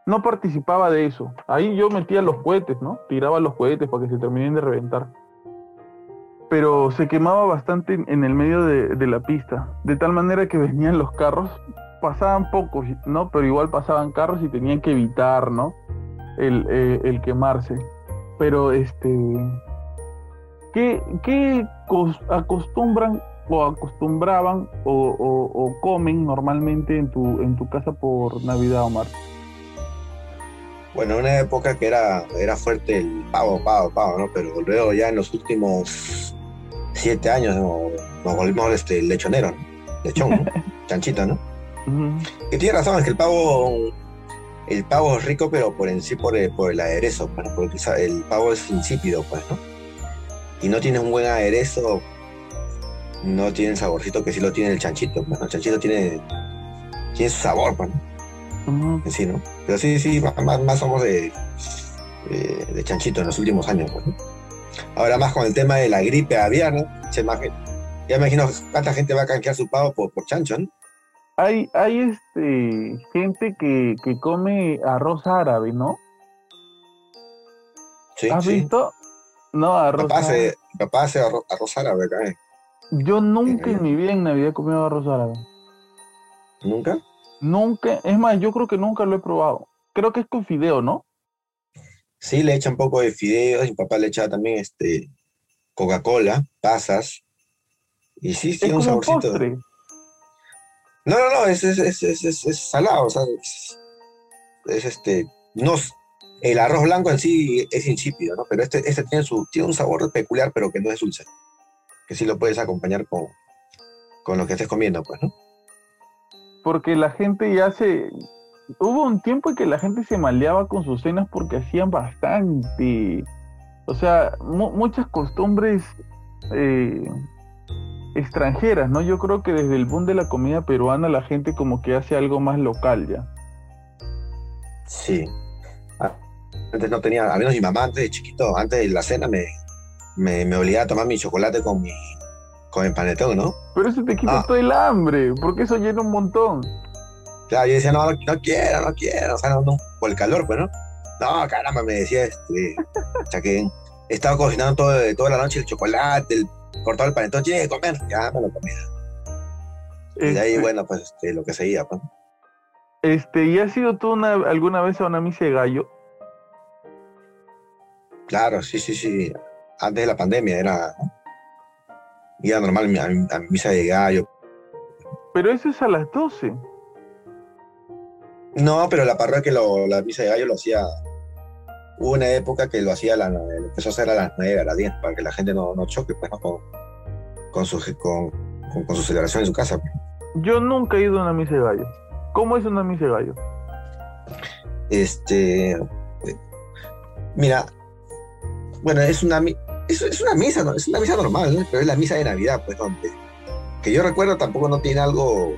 no participaba de eso. Ahí yo metía los cohetes, ¿no? Tiraba los cohetes para que se terminen de reventar. Pero se quemaba bastante en, el medio de, la pista, de tal manera que venían los carros, pasaban pocos, ¿no? Pero igual pasaban carros y tenían que evitar, ¿no? El, eh, el quemarse. Pero este, ¿Qué, qué cos- acostumbran o acostumbraban o, o- o comen normalmente en tu, en tu casa por Navidad, Omar?
Bueno, una época que era, era fuerte el pavo, pavo, pavo, ¿no? Pero luego ya en los últimos siete años ¿no? nos volvimos este, lechonero, ¿no? Lechón, ¿no? Chanchito, ¿no? Que tiene razón, es que el pavo, el pavo es rico, pero por en sí por el, por el aderezo, pues, ¿no? porque el pavo es insípido, pues, ¿no? Y no tiene un buen aderezo, no tiene el saborcito que sí lo tiene el chanchito, pues, ¿no? El chanchito tiene, tiene su sabor, pues, ¿no? En sí, ¿no? Pero sí, sí, más, más, somos de, de, de chanchito en los últimos años, pues, ¿no? Ahora más con el tema de la gripe aviar, ¿no? Che, más que- ya imagino cuánta gente va a canjear su pavo por, por chancho, ¿no?
Hay, hay este gente que, que come arroz árabe, ¿no?
Sí,
¿Has
sí.
visto? No, arroz
Papá
árabe.
hace, papá hace arroz, arroz árabe acá, ¿eh?
Yo nunca
Eh.
en mi vida en Navidad he comido arroz árabe.
¿Nunca?
Nunca, es más, yo creo que nunca lo he probado. Creo que es con fideo, ¿no?
Sí, le echa un poco de fideos, mi papá le echa también este Coca-Cola, pasas. Y sí, tiene un saborcito.
postre.
No, no, no, es, es, es, es, salado, o sea, es, es este, no, el arroz blanco en sí es insípido, ¿no? Pero este, este tiene su, tiene un sabor peculiar, pero que no es dulce. Que sí lo puedes acompañar con, con lo que estés comiendo, pues, ¿no?
Porque la gente ya se... Hubo un tiempo en que la gente se maleaba con sus cenas porque hacían bastante. O sea, mu- muchas costumbres eh, extranjeras, ¿no? Yo creo que desde el boom de la comida peruana la gente como que hace algo más local ya.
Sí. Antes no tenía, al menos mi mamá antes de chiquito, antes de la cena me, me, me obligaba a tomar mi chocolate con mi, con el panetón, ¿no?
Pero eso te quita
Ah.
todo el hambre, porque eso llena un montón.
Claro, yo decía, no, no, no quiero, no quiero, o sea, no, no, por el calor, pues, ¿no? No, caramba, me decía, este, o sea, que he estado cocinando todo, toda la noche el chocolate, el, cortado el panetón, che, comer, ya me lo comía. Y de ahí,
Este,
bueno, pues, este, lo que seguía, pues.
Este, ¿y has ido tú una- alguna vez a una misa de gallo?
Claro, sí, sí, sí, antes de la pandemia era, ¿no? Iba normal a, mi- a mi- a mi misa de gallo.
Pero eso es a las 12.
No, pero la parroquia, lo, la misa de gallo lo hacía, hubo una época que lo hacía, a la, lo empezó a hacer a las 9, a las 10, para que la gente no, no choque, pues, ¿no? Con, con su, con, con, con su celebración en su casa. pues.
Yo nunca he ido a una misa de gallo. ¿Cómo es una misa de gallo?
Este, mira, bueno, es una, es, es una misa, ¿no? Es una misa normal, ¿no? Pero es la misa de Navidad, pues, donde, que yo recuerdo tampoco no tiene algo,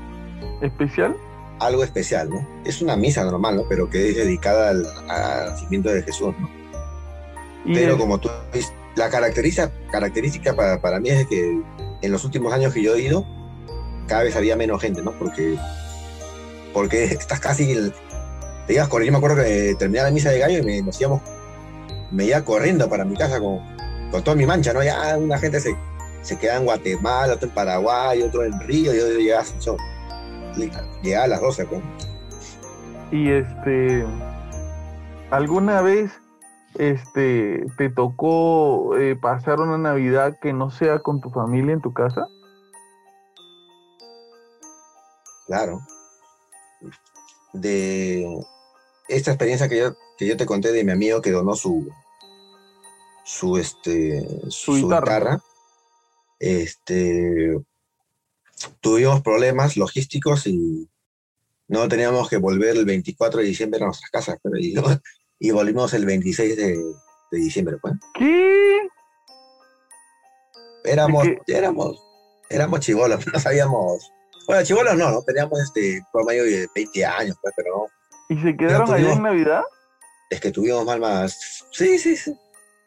¿Especial?
algo especial, ¿no? Es una misa normal, ¿no? Pero que es dedicada al, al nacimiento de Jesús, ¿no? Pero como tú dices, la característica, característica para, para mí es que en los últimos años que yo he ido, cada vez había menos gente, ¿no? Porque, porque estás casi, el- te ibas corriendo, yo me acuerdo que terminaba la misa de gallo y me, nos íbamos, me iba corriendo para mi casa con, con toda mi mancha, ¿no? Ya una gente se, se queda en Guatemala, otro en Paraguay, otro en Río, yo, yo llegaba a Asunción. Llegaba a las 12, pues.
Y este, ¿alguna vez este te tocó eh, pasar una Navidad que no sea con tu familia en tu casa?
Claro. De esta experiencia que yo, que yo te conté de mi amigo que donó su su este
Su guitarra.
este tuvimos problemas logísticos y no teníamos que volver el 24 de diciembre a nuestras casas pero y, y volvimos el 26 de, de diciembre pues
¿Qué?
éramos
¿De
éramos éramos chivolos no sabíamos bueno chivolos no no teníamos este promedio de 20 años pues pero no
¿Y se quedaron allá en Navidad?
es que tuvimos mal más. Sí, sí, sí.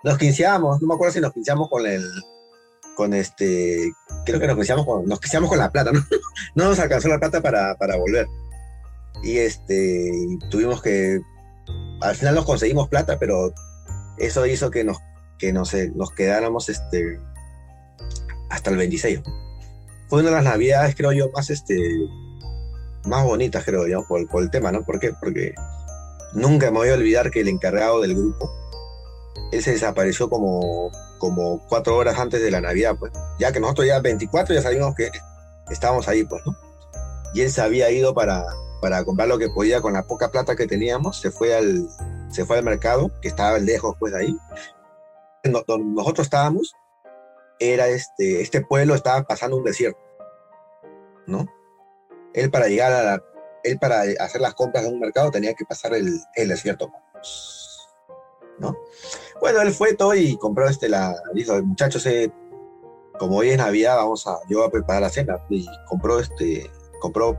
Nos quinceamos, no me acuerdo si nos quinceamos con el. Con este. Creo que nos quinceamos con. Nos quinceamos con la plata, ¿no? No nos alcanzó la plata para, para volver. Y este. tuvimos que. Al final nos conseguimos plata, pero eso hizo que nos, que nos, eh, nos quedáramos este. Hasta el 26. Fue una de las navidades, creo yo, más este. Más bonitas, creo yo, por, por el tema, ¿no? ¿Por qué? Porque nunca me voy a olvidar que el encargado del grupo él se desapareció como, como cuatro horas antes de la Navidad, pues. Ya que nosotros ya 24 ya sabíamos que estábamos ahí, pues, ¿no? Y él se había ido para, para comprar lo que podía con la poca plata que teníamos, se fue al, se fue al mercado, que estaba lejos, pues, de ahí. Donde nosotros estábamos, era este, este pueblo estaba pasando un desierto, ¿no? Él para llegar a la, él para hacer las compras en un mercado tenía que pasar el, el desierto, ¿no? Bueno, él fue todo y compró este, la, dijo, muchachos, eh, como hoy es Navidad, vamos a, yo voy a preparar la cena, y compró este, compró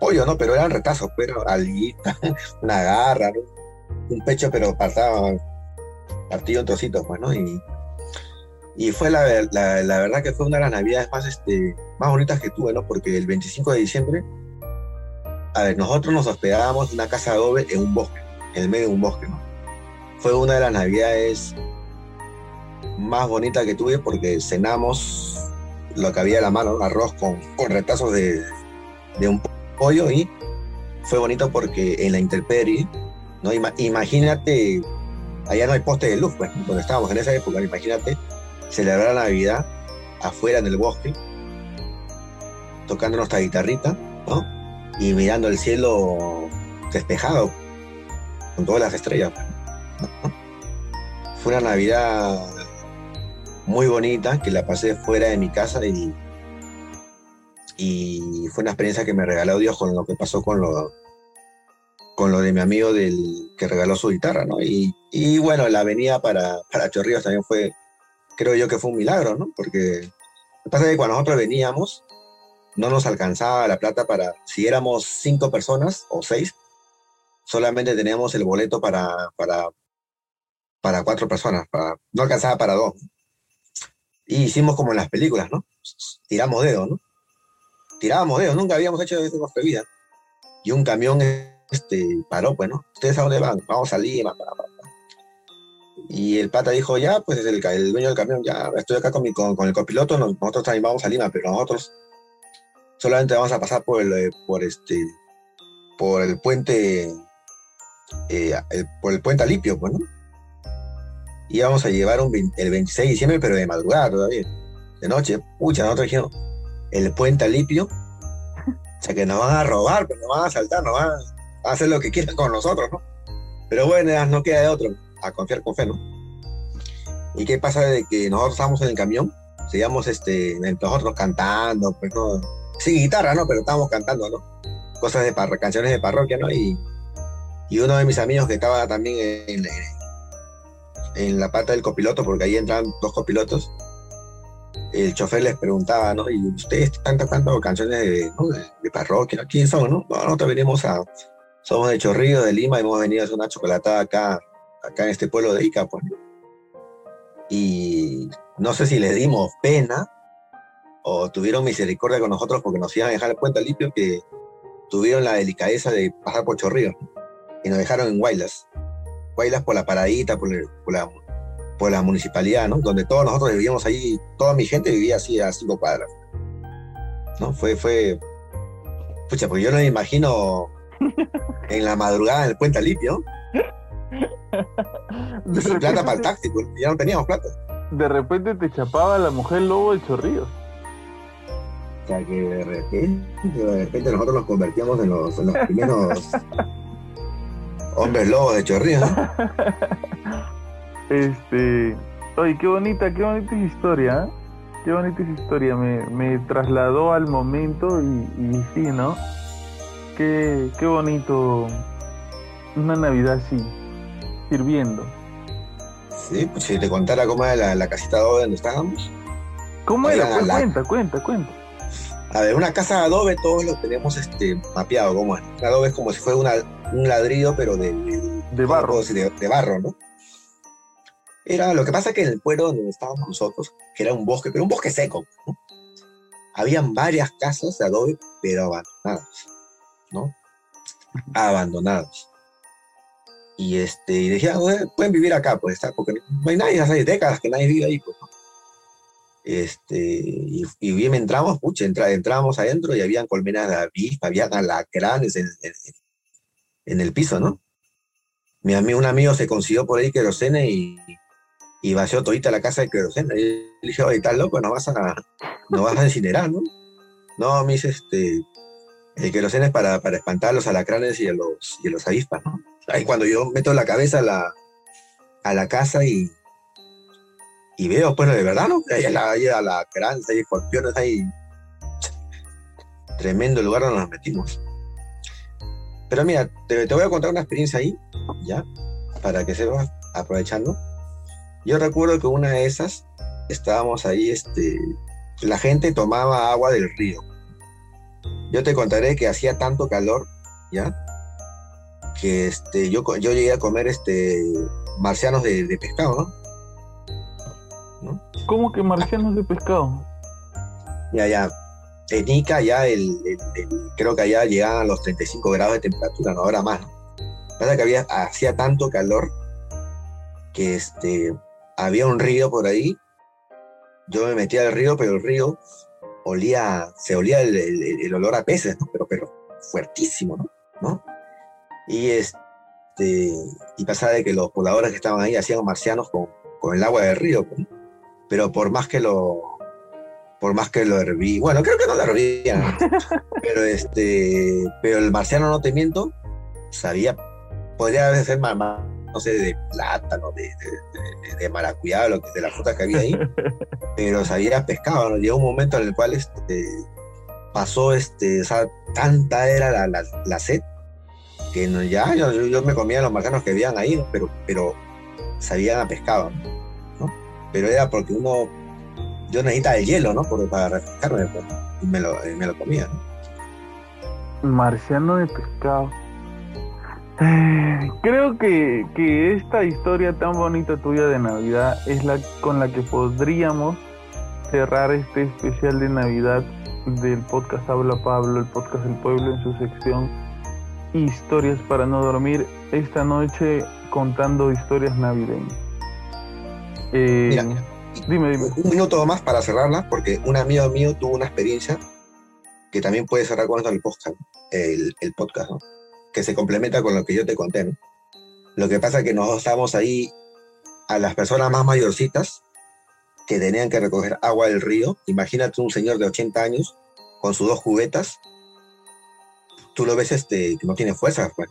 pollo, ¿no? Pero eran retazos, pero pues, alguita, una garra. Un pecho, pero partido en trocitos, pues, ¿no? Y, y fue la, la, la, verdad que fue una de las navidades más, este, más bonitas que tuve, ¿no? Porque el 25 de diciembre, a ver, nosotros nos hospedábamos en una casa de adobe en un bosque, en el medio de un bosque, ¿no? Fue una de las navidades más bonitas que tuve porque cenamos lo que había a la mano, arroz con, con retazos de, de un pollo y fue bonito porque en la intemperie, ¿no? imagínate, allá no hay poste de luz, pues, donde estábamos en esa época, imagínate celebrar la Navidad afuera en el bosque, tocando nuestra guitarrita, ¿no? Y mirando el cielo despejado, con todas las estrellas. Fue una Navidad muy bonita que la pasé fuera de mi casa y, y fue una experiencia que me regaló Dios con lo que pasó con lo, con lo de mi amigo del que regaló su guitarra, ¿no? Y, y bueno, la venida para, para Chorrillos también fue, creo yo que fue un milagro, ¿no? Porque lo que pasa es que cuando nosotros veníamos, no nos alcanzaba la plata para, si éramos cinco personas o seis, solamente teníamos el boleto para, para, para cuatro personas, no alcanzaba para dos. Y hicimos como en las películas, ¿no? Tiramos dedos, ¿no? Tirábamos dedos, nunca habíamos hecho eso en nuestra vida. Y un camión este, paró, pues, ¿no? ¿Ustedes a dónde van? Vamos a Lima. Y el pata dijo, ya, pues el, el dueño del camión, ya, estoy acá con, mi, con, el copiloto, nosotros también vamos a Lima, pero nosotros solamente vamos a pasar por el, eh, por este, por el puente, eh, por el puente Alipio, pues, ¿no? Y vamos a llevar un, el 26 de diciembre, pero de madrugada todavía, de noche. Pucha, nosotros dijimos, el puente Alipio, o sea que nos van a robar, pues nos van a asaltar, nos van a hacer lo que quieran con nosotros, ¿no? Pero bueno, no queda de otro, a confiar con fe, ¿no? ¿Y qué pasa de que nosotros estábamos en el camión? Seguíamos este, nosotros cantando, pues no, sin guitarra, ¿no? Pero estábamos cantando, ¿no? Cosas de canciones de parroquia, ¿no? Y, y uno de mis amigos que estaba también en, en la pata del copiloto, porque ahí entran dos copilotos, el chofer les preguntaba, ¿no? Y ustedes están tocando canciones de, de, parroquia, ¿no? ¿Quién son, no? nosotros venimos a, somos de Chorrillo, de Lima, hemos venido a hacer una chocolatada acá, acá en este pueblo de Ica, pues. Y no sé si les dimos pena o tuvieron misericordia con nosotros porque nos iban a dejar el puente limpio que tuvieron la delicadeza de pasar por Chorrillo y nos dejaron en Guaylas. Guaylas por la paradita, por, por la por la municipalidad, ¿no? Donde todos nosotros vivíamos ahí, toda mi gente vivía así a cinco cuadras. ¿No? Fue, fue, pucha, porque yo no me imagino en la madrugada en el puente limpio. Sin plata para el taxi, pues, ya no teníamos plata.
De repente te chapaba la mujer lobo de chorrillo.
O sea que de repente, de repente nosotros nos convertíamos en los, en los primeros hombres lobos de chorrillo.
Este, oye, qué bonita, qué bonita es historia, ¿eh? qué bonita es historia, me, me trasladó al momento y, y sí, ¿no? Qué, qué bonito una Navidad así, sirviendo.
Sí, pues si te contara cómo era la, la casita de adobe donde estábamos.
¿Cómo era? Pues, Cuenta, cuenta, cuenta.
A ver, una casa de adobe todos lo tenemos este, mapeado, ¿cómo es? adobe es como si fuera una, un ladrillo, pero de,
de, barro.
de, de barro, ¿no? Era, lo que pasa que en el pueblo donde estábamos nosotros, que era un bosque, pero un bosque seco, ¿no? Habían varias casas de adobe, pero abandonadas, ¿no? Abandonadas. Y este, y decían, pueden vivir acá, pues, porque no hay nadie, hace décadas que nadie vive ahí, pues, ¿no? Este, y, y bien entramos, pucha, entra, entrábamos adentro y habían colmenas de avispa, había alacranes en, en, en el piso, ¿no? mi amigo, un amigo se consiguió por ahí querosene y, vació todita la casa de querosene. Y le dije, oye, estás loco, no vas a, no vas a incinerar, ¿no? No, me dice, este, el querosene es para, para espantar a los alacranes y a los, y los avispas, ¿no? Ahí cuando yo meto la cabeza a la, a la casa y, y veo, pues, de verdad, ¿no? Ahí a la, ahí a la hay escorpiones, hay tremendo lugar donde nos metimos. Pero mira, te, te, voy a contar una experiencia ahí, ¿ya? Para que sepas, aprovechando. Yo recuerdo que una de esas, estábamos ahí, este, la gente tomaba agua del río. Yo te contaré que hacía tanto calor, ¿ya? Que este, yo, yo llegué a comer este, marcianos de, pescado,
¿no? ¿Cómo que marcianos de pescado?
Ya, ya. En Ica ya el, creo que allá llegaban a los 35 grados de temperatura, no ahora más. Pasa que había, hacía tanto calor que este, había un río por ahí. Yo me metía al río, pero el río olía, se olía el, olor a peces, ¿no? Pero, pero fuertísimo, ¿no? Y este, y pasaba de que los pobladores que estaban ahí hacían marcianos con, con el agua del río, pero por más que lo por más que lo herví, bueno, creo que no lo hervían, pero este, pero el marciano no te miento, sabía, podría ser más, no sé, de plátano, de, de, de, maracuyá, lo que, de la fruta que había ahí, pero sabía pescado, ¿no? Llegó un momento en el cual este, pasó, este, o sea, tanta era la, la, la sed, que no, ya yo, yo, me comía los marcianos que habían ahí, ¿no? pero, pero sabían a pescado, ¿no? Pero era porque uno yo necesitaba el hielo, ¿no? para refrescarme, pues, y me lo, me lo comía, ¿no?
Marciano de pescado. Eh, creo que, que, esta historia tan bonita tuya de Navidad es la con la que podríamos cerrar este especial de Navidad del podcast Habla Pablo, el podcast del pueblo en su sección Historias para no dormir, esta noche contando historias navideñas.
Eh, mira Dime, dime. Un minuto más para cerrarla, porque un amigo mío tuvo una experiencia que también puede cerrar con esto el podcast, el, podcast, ¿no? que se complementa con lo que yo te conté. Lo que pasa es que nosotros estábamos ahí a las personas más mayorcitas que tenían que recoger agua del río. Imagínate un señor de 80 años con sus dos cubetas. Tú lo ves este, que no tiene fuerza, pues,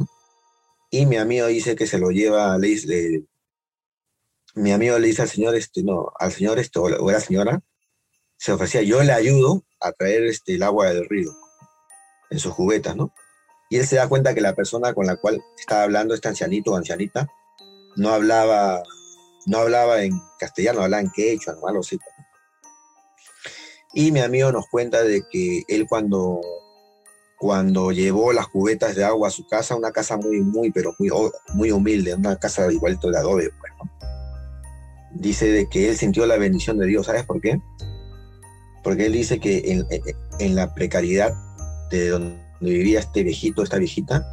Y mi amigo dice que se lo lleva, le, le, mi amigo le dice al señor, este, no, al señor este, o, la, señora, se ofrecía, yo le ayudo a traer este, el agua del río en sus juguetas, ¿no? Y él se da cuenta que la persona con la cual estaba hablando, este ancianito o ancianita, no hablaba, no hablaba en castellano, hablaba en quechua, no algo así. Y mi amigo nos cuenta de que él cuando, cuando llevó las cubetas de agua a su casa, una casa muy, muy, pero muy, muy humilde, una casa igualito de adobe, pues. Dice de que él sintió la bendición de Dios. ¿Sabes por qué? Porque él dice que en, la precariedad de donde vivía este viejito, esta viejita,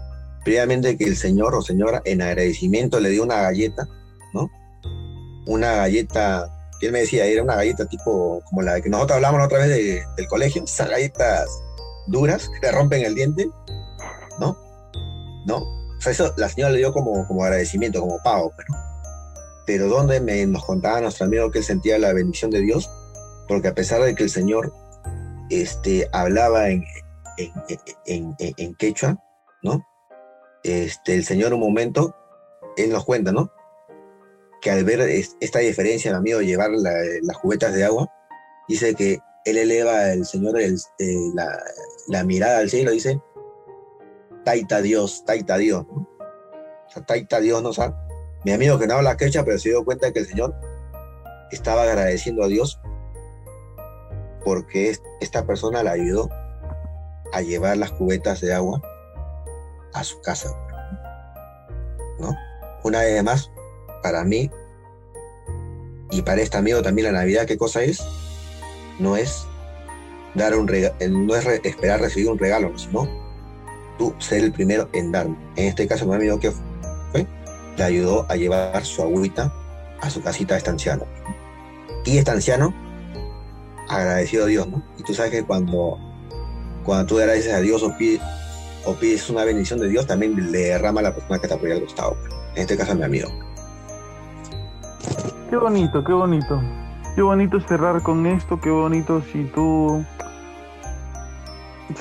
previamente que el señor o señora en agradecimiento le dio una galleta, ¿no? Una galleta, que él me decía, era una galleta tipo como la que nosotros hablamos otra vez del colegio, esas galletas duras que te rompen el diente, ¿no? ¿No? O sea, eso la señora le dio como, como agradecimiento, como pago, pero pero donde me, nos contaba nuestro amigo que él sentía la bendición de Dios, porque a pesar de que el Señor este, hablaba en, en, en, quechua, ¿no? Este, el Señor un momento, él nos cuenta, ¿no? Que al ver esta diferencia, mi amigo, llevar las cubetas de agua, dice que él eleva el Señor eh, la, la, mirada al cielo, dice, Taita Dios, Taita Dios, ¿no? O sea, Taita Dios nos ha mi amigo que no habla quecha, pero se dio cuenta de que el Señor estaba agradeciendo a Dios porque esta persona le ayudó a llevar las cubetas de agua a su casa. ¿No? Una vez más, para mí y para este amigo también la Navidad, ¿qué cosa es? No es dar un regalo, no es esperar recibir un regalo, sino tú ser el primero en dar. En este caso, mi amigo, ¿qué fue? Le ayudó a llevar su agüita a su casita de este anciano. Y este anciano, agradecido a Dios, ¿no? Y tú sabes que cuando, cuando tú agradeces a Dios o pides, o pides una bendición de Dios, también le derrama a la persona que te apoya al costado. En este caso a mi amigo.
Qué bonito, qué bonito. Qué bonito cerrar con esto, qué bonito si tú...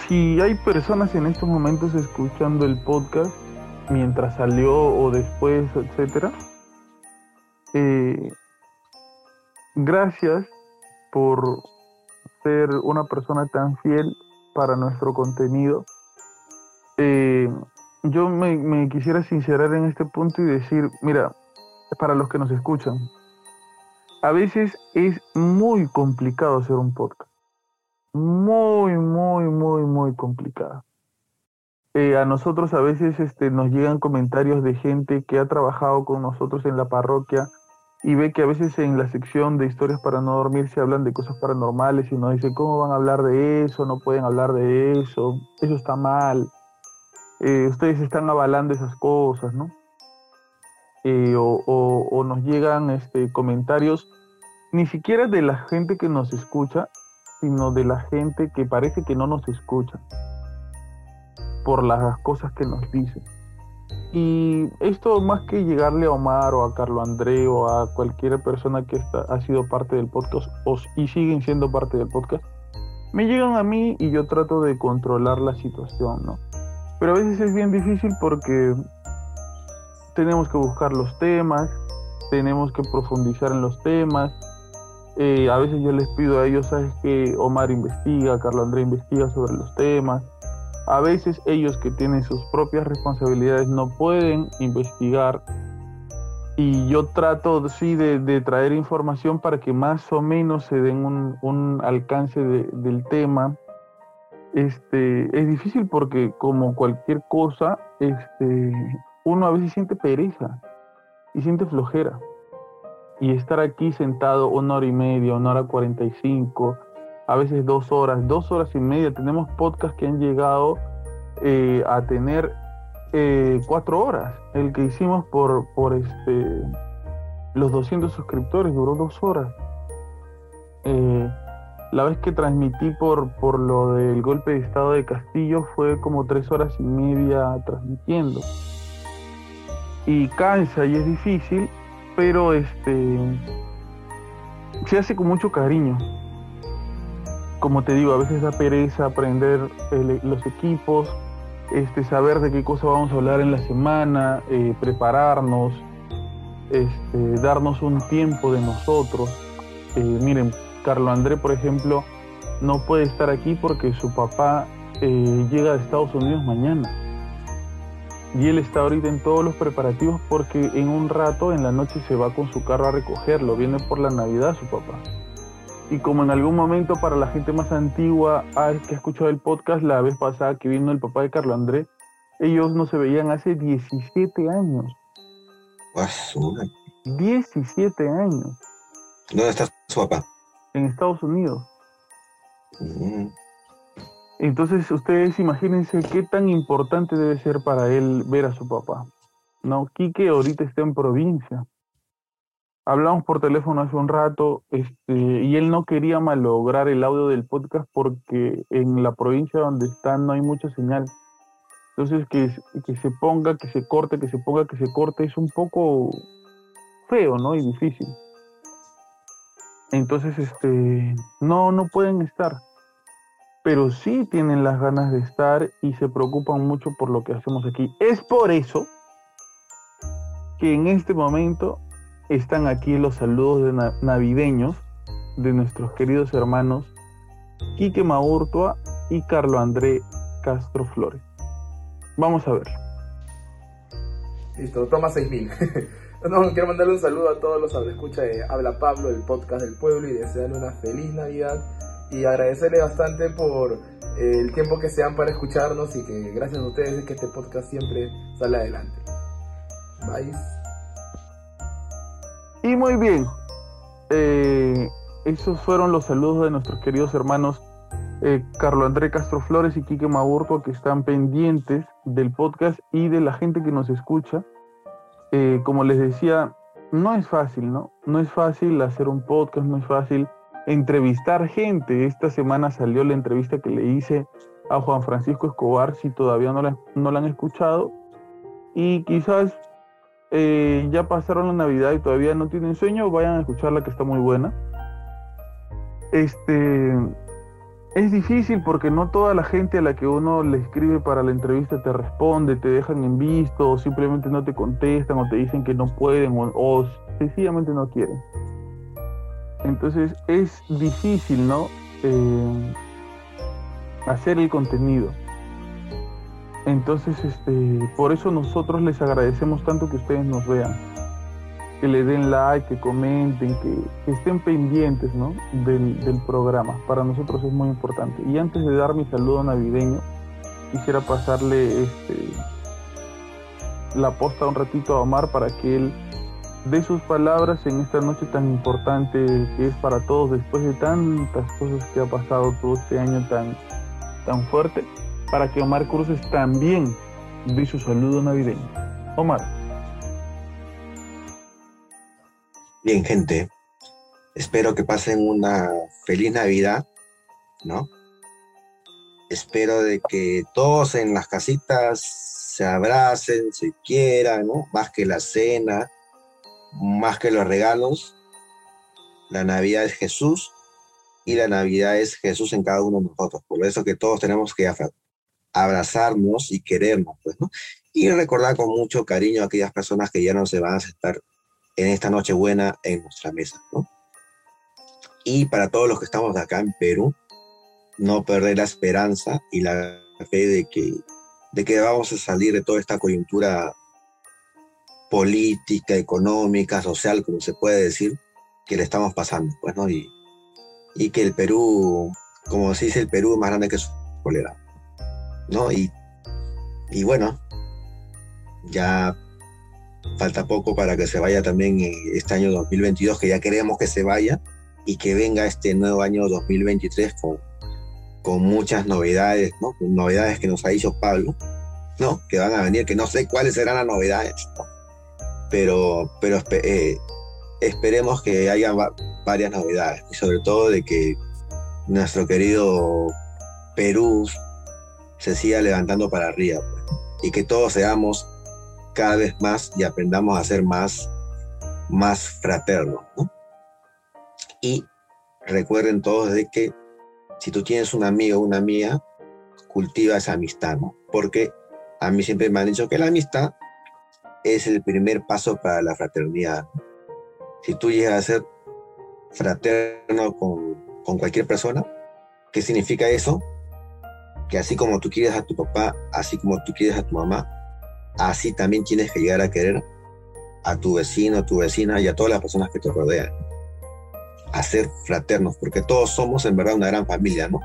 Si hay personas en estos momentos escuchando el podcast mientras salió o después, etcétera, eh, gracias por ser una persona tan fiel para nuestro contenido. Eh, yo me, me quisiera sincerar en este punto y decir, mira, para los que nos escuchan, a veces es muy complicado hacer un podcast. Muy, muy, muy, muy complicado. Eh, a nosotros a veces este, nos llegan comentarios de gente que ha trabajado con nosotros en la parroquia y ve que a veces en la sección de historias para no dormir se hablan de cosas paranormales y nos dice, ¿cómo van a hablar de eso? No pueden hablar de eso, eso está mal. Eh, ustedes están avalando esas cosas, ¿no? Eh, o, nos llegan este, comentarios ni siquiera de la gente que nos escucha, sino de la gente que parece que no nos escucha por las cosas que nos dicen. Y esto más que llegarle a Omar o a Carlo André o a cualquier persona que está, ha sido parte del podcast y siguen siendo parte del podcast, me llegan a mí y yo trato de controlar la situación, ¿no? Pero a veces es bien difícil porque tenemos que buscar los temas, tenemos que profundizar en los temas. Eh, a veces yo les pido a ellos, sabes que Omar investiga, Carlo André investiga sobre los temas a veces ellos que tienen sus propias responsabilidades no pueden investigar y yo trato sí de, traer información para que más o menos se den un, alcance del tema. Este, es difícil porque como cualquier cosa, este, uno a veces siente pereza y siente flojera. Y estar aquí sentado una hora y media, una hora cuarenta y cinco, a veces dos horas, dos horas y media. Tenemos podcasts que han llegado eh, a tener eh, cuatro horas. El que hicimos por, por este, los 200 suscriptores duró dos horas. Eh, la vez que transmití por, por lo del golpe de estado de Castillo fue como tres horas y media transmitiendo. Y cansa y es difícil, pero este se hace con mucho cariño como te digo, a veces da pereza aprender los equipos, este, saber de qué cosa vamos a hablar en la semana, eh, prepararnos, este, darnos un tiempo de nosotros. Eh, miren, Carlo André, por ejemplo, no puede estar aquí porque su papá eh, llega de Estados Unidos mañana. Y él está ahorita en todos los preparativos porque en un rato, en la noche, se va con su carro a recogerlo. Viene por la Navidad su papá. Y como en algún momento para la gente más antigua ah, que ha escuchado el podcast la vez pasada que vino el papá de Carlos Andrés, ellos no se veían hace 17 años. 17 años.
¿Dónde está su papá?
En Estados Unidos. Mm. Entonces ustedes imagínense qué tan importante debe ser para él ver a su papá. No, Quique ahorita está en provincia hablamos por teléfono hace un rato este, y él no quería malograr el audio del podcast porque en la provincia donde está no hay mucha señal. Entonces que, que se ponga, que se corte, que se ponga, que se corte es un poco feo, ¿no? Y difícil. Entonces, este, no, no pueden estar. Pero sí tienen las ganas de estar y se preocupan mucho por lo que hacemos aquí. Es por eso que en este momento están aquí los saludos navideños de nuestros queridos hermanos Quique Maurtua y Carlo André Castro Flores. Vamos a ver.
Listo, toma 6000. no, quiero mandarle un saludo a todos los escucha de Habla Pablo, el podcast del pueblo, y desearle una feliz Navidad y agradecerle bastante por eh, el tiempo que se dan para escucharnos y que gracias a ustedes es que este podcast siempre sale adelante. Bye.
Y muy bien, eh, esos fueron los saludos de nuestros queridos hermanos eh, Carlos André Castro Flores y Quique Maburto que están pendientes del podcast y de la gente que nos escucha. Eh, como les decía, no es fácil, ¿no? No es fácil hacer un podcast, no es fácil entrevistar gente. Esta semana salió la entrevista que le hice a Juan Francisco Escobar si todavía no la, no la han escuchado. Y quizás eh, ya pasaron la Navidad y todavía no tienen sueño, vayan a escucharla que está muy buena. Este es difícil porque no toda la gente a la que uno le escribe para la entrevista te responde, te dejan en visto, o simplemente no te contestan, o te dicen que no pueden, o, o sencillamente no quieren. Entonces es difícil, ¿no? Eh, hacer el contenido. Entonces, este, por eso nosotros les agradecemos tanto que ustedes nos vean, que le den like, que comenten, que, estén pendientes ¿no? del, programa. Para nosotros es muy importante. Y antes de dar mi saludo navideño, quisiera pasarle este, la posta un ratito a Omar para que él dé sus palabras en esta noche tan importante que es para todos después de tantas cosas que ha pasado todo este año tan, tan fuerte para que Omar Cruces también dé su saludo navideño. Omar.
Bien, gente. Espero que pasen una feliz Navidad, ¿no? Espero de que todos en las casitas se abracen, se quieran, ¿no? Más que la cena, más que los regalos. La Navidad es Jesús y la Navidad es Jesús en cada uno de nosotros. Por eso que todos tenemos que abrazarnos y querernos, pues, ¿no? Y recordar con mucho cariño a aquellas personas que ya no se van a aceptar en esta noche buena en nuestra mesa, ¿no? Y para todos los que estamos acá en Perú, no perder la esperanza y la fe de que, de que vamos a salir de toda esta coyuntura política, económica, social, como se puede decir, que le estamos pasando, pues, ¿no? Y, y que el Perú, como se dice, el Perú es más grande que su cólera. ¿No? Y, bueno, ya falta poco para que se vaya también este año 2022, que ya queremos que se vaya y que venga este nuevo año 2023 con, con muchas novedades, ¿no? novedades que nos ha dicho Pablo, ¿no? Que van a venir, que no sé cuáles serán las novedades, pero, pero eh, esperemos que haya varias novedades y sobre todo de que nuestro querido Perú se siga levantando para arriba pues. y que todos seamos cada vez más y aprendamos a ser más, más fraternos. Y recuerden todos de que si tú tienes un amigo o una amiga, cultiva esa amistad, ¿no? Porque a mí siempre me han dicho que la amistad es el primer paso para la fraternidad. Si tú llegas a ser fraterno con, con cualquier persona, ¿qué significa eso? Que así como tú quieres a tu papá, así como tú quieres a tu mamá, así también tienes que llegar a querer a tu vecino, a tu vecina y a todas las personas que te rodean. A ser fraternos, porque todos somos en verdad una gran familia, ¿no?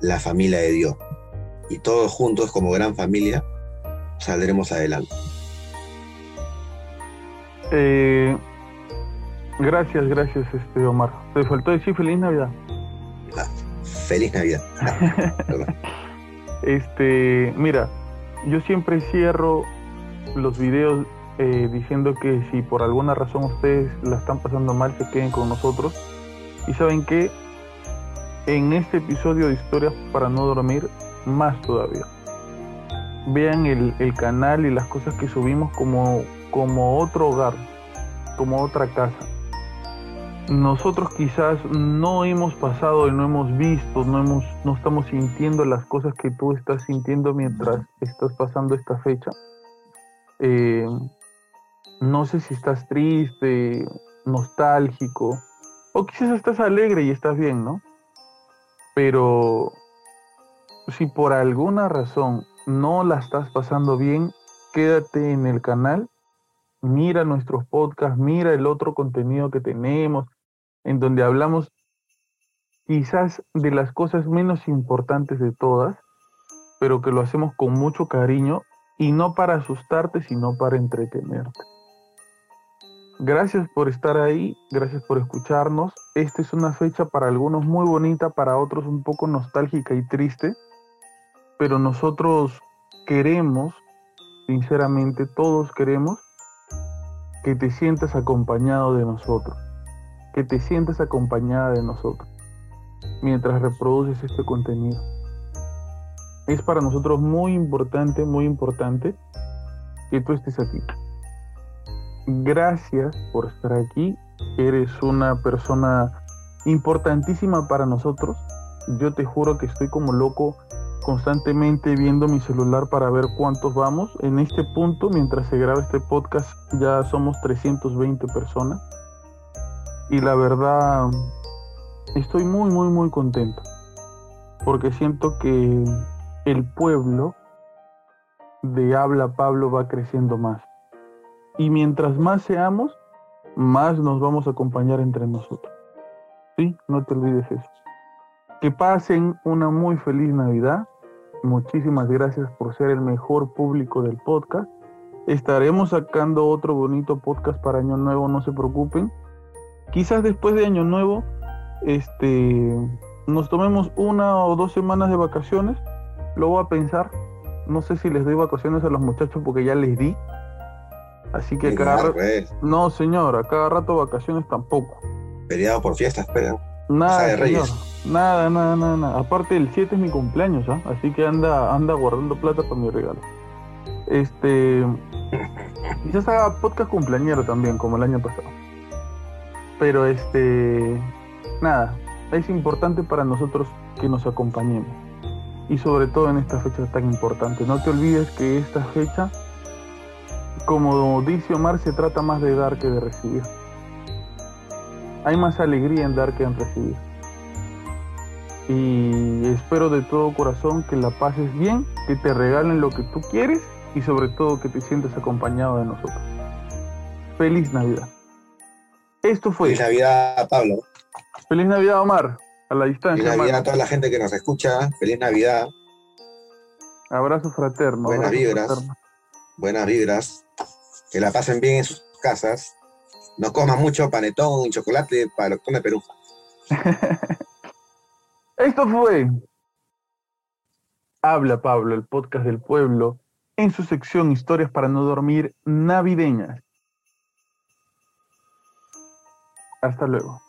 La familia de Dios. Y todos juntos como gran familia saldremos adelante.
Eh, gracias, gracias, este Omar. Te faltó decir feliz Navidad.
Ah, feliz Navidad.
Este, mira, yo siempre cierro los videos eh, diciendo que si por alguna razón ustedes la están pasando mal, se queden con nosotros. Y saben que en este episodio de Historias para no dormir, más todavía. Vean el, el canal y las cosas que subimos como, como otro hogar, como otra casa nosotros quizás no hemos pasado y no hemos visto, no, hemos, no estamos sintiendo las cosas que tú estás sintiendo mientras estás pasando esta fecha. Eh, no sé si estás triste, nostálgico, o quizás estás alegre y estás bien, ¿no? Pero si por alguna razón no la estás pasando bien, quédate en el canal mira nuestros podcasts, mira el otro contenido que tenemos, en donde hablamos quizás de las cosas menos importantes de todas, pero que lo hacemos con mucho cariño y no para asustarte, sino para entretenerte. Gracias por estar ahí, gracias por escucharnos. Esta es una fecha para algunos muy bonita, para otros un poco nostálgica y triste, pero nosotros queremos, sinceramente todos queremos, que te sientas acompañado de nosotros, que te sientas acompañada de nosotros mientras reproduces este contenido. es para nosotros muy importante, muy importante que tú estés aquí. Gracias por estar aquí. Eres una persona importantísima para nosotros. Yo te juro que estoy como loco constantemente viendo mi celular para ver cuántos vamos. En este punto, mientras se graba este podcast, ya somos 320 personas. Y la verdad, estoy muy, muy, muy contento. Porque siento que el pueblo de habla Pablo va creciendo más. Y mientras más seamos, más nos vamos a acompañar entre nosotros. Sí, no te olvides eso. Que pasen una muy feliz Navidad. Muchísimas gracias por ser el mejor público del podcast. Estaremos sacando otro bonito podcast para Año Nuevo, no se preocupen. Quizás después de Año Nuevo, este, nos tomemos una o dos semanas de vacaciones. Lo voy a pensar. No sé si les doy vacaciones a los muchachos porque ya les di. Así que cada rato... No, señor, a cada rato vacaciones tampoco.
Feriado por fiesta, espera.
Nada, de Reyes. Nada, nada, nada, nada. Aparte el 7 es mi cumpleaños, ¿ah? Así que anda, anda guardando plata para mi regalo. Este. Quizás haga podcast cumpleañero también, como el año pasado. Pero este. Nada. Es importante para nosotros que nos acompañemos. Y sobre todo en esta fecha tan importante. No te olvides que esta fecha, como dice Omar, se trata más de dar que de recibir. Hay más alegría en dar que en recibir y espero de todo corazón que la pases bien, que te regalen lo que tú quieres y sobre todo que te sientas acompañado de nosotros. Feliz Navidad. Esto fue.
Feliz Navidad, Pablo.
Feliz Navidad, Omar. A la distancia.
Feliz Navidad a toda la gente que nos escucha. Feliz Navidad.
Abrazo fraterno.
Buenas vibras. Buenas vibras. Que la pasen bien en sus casas. No coman mucho panetón y chocolate para que come Perú.
Esto fue Habla Pablo, el podcast del pueblo, en su sección Historias para no dormir navideñas. Hasta luego.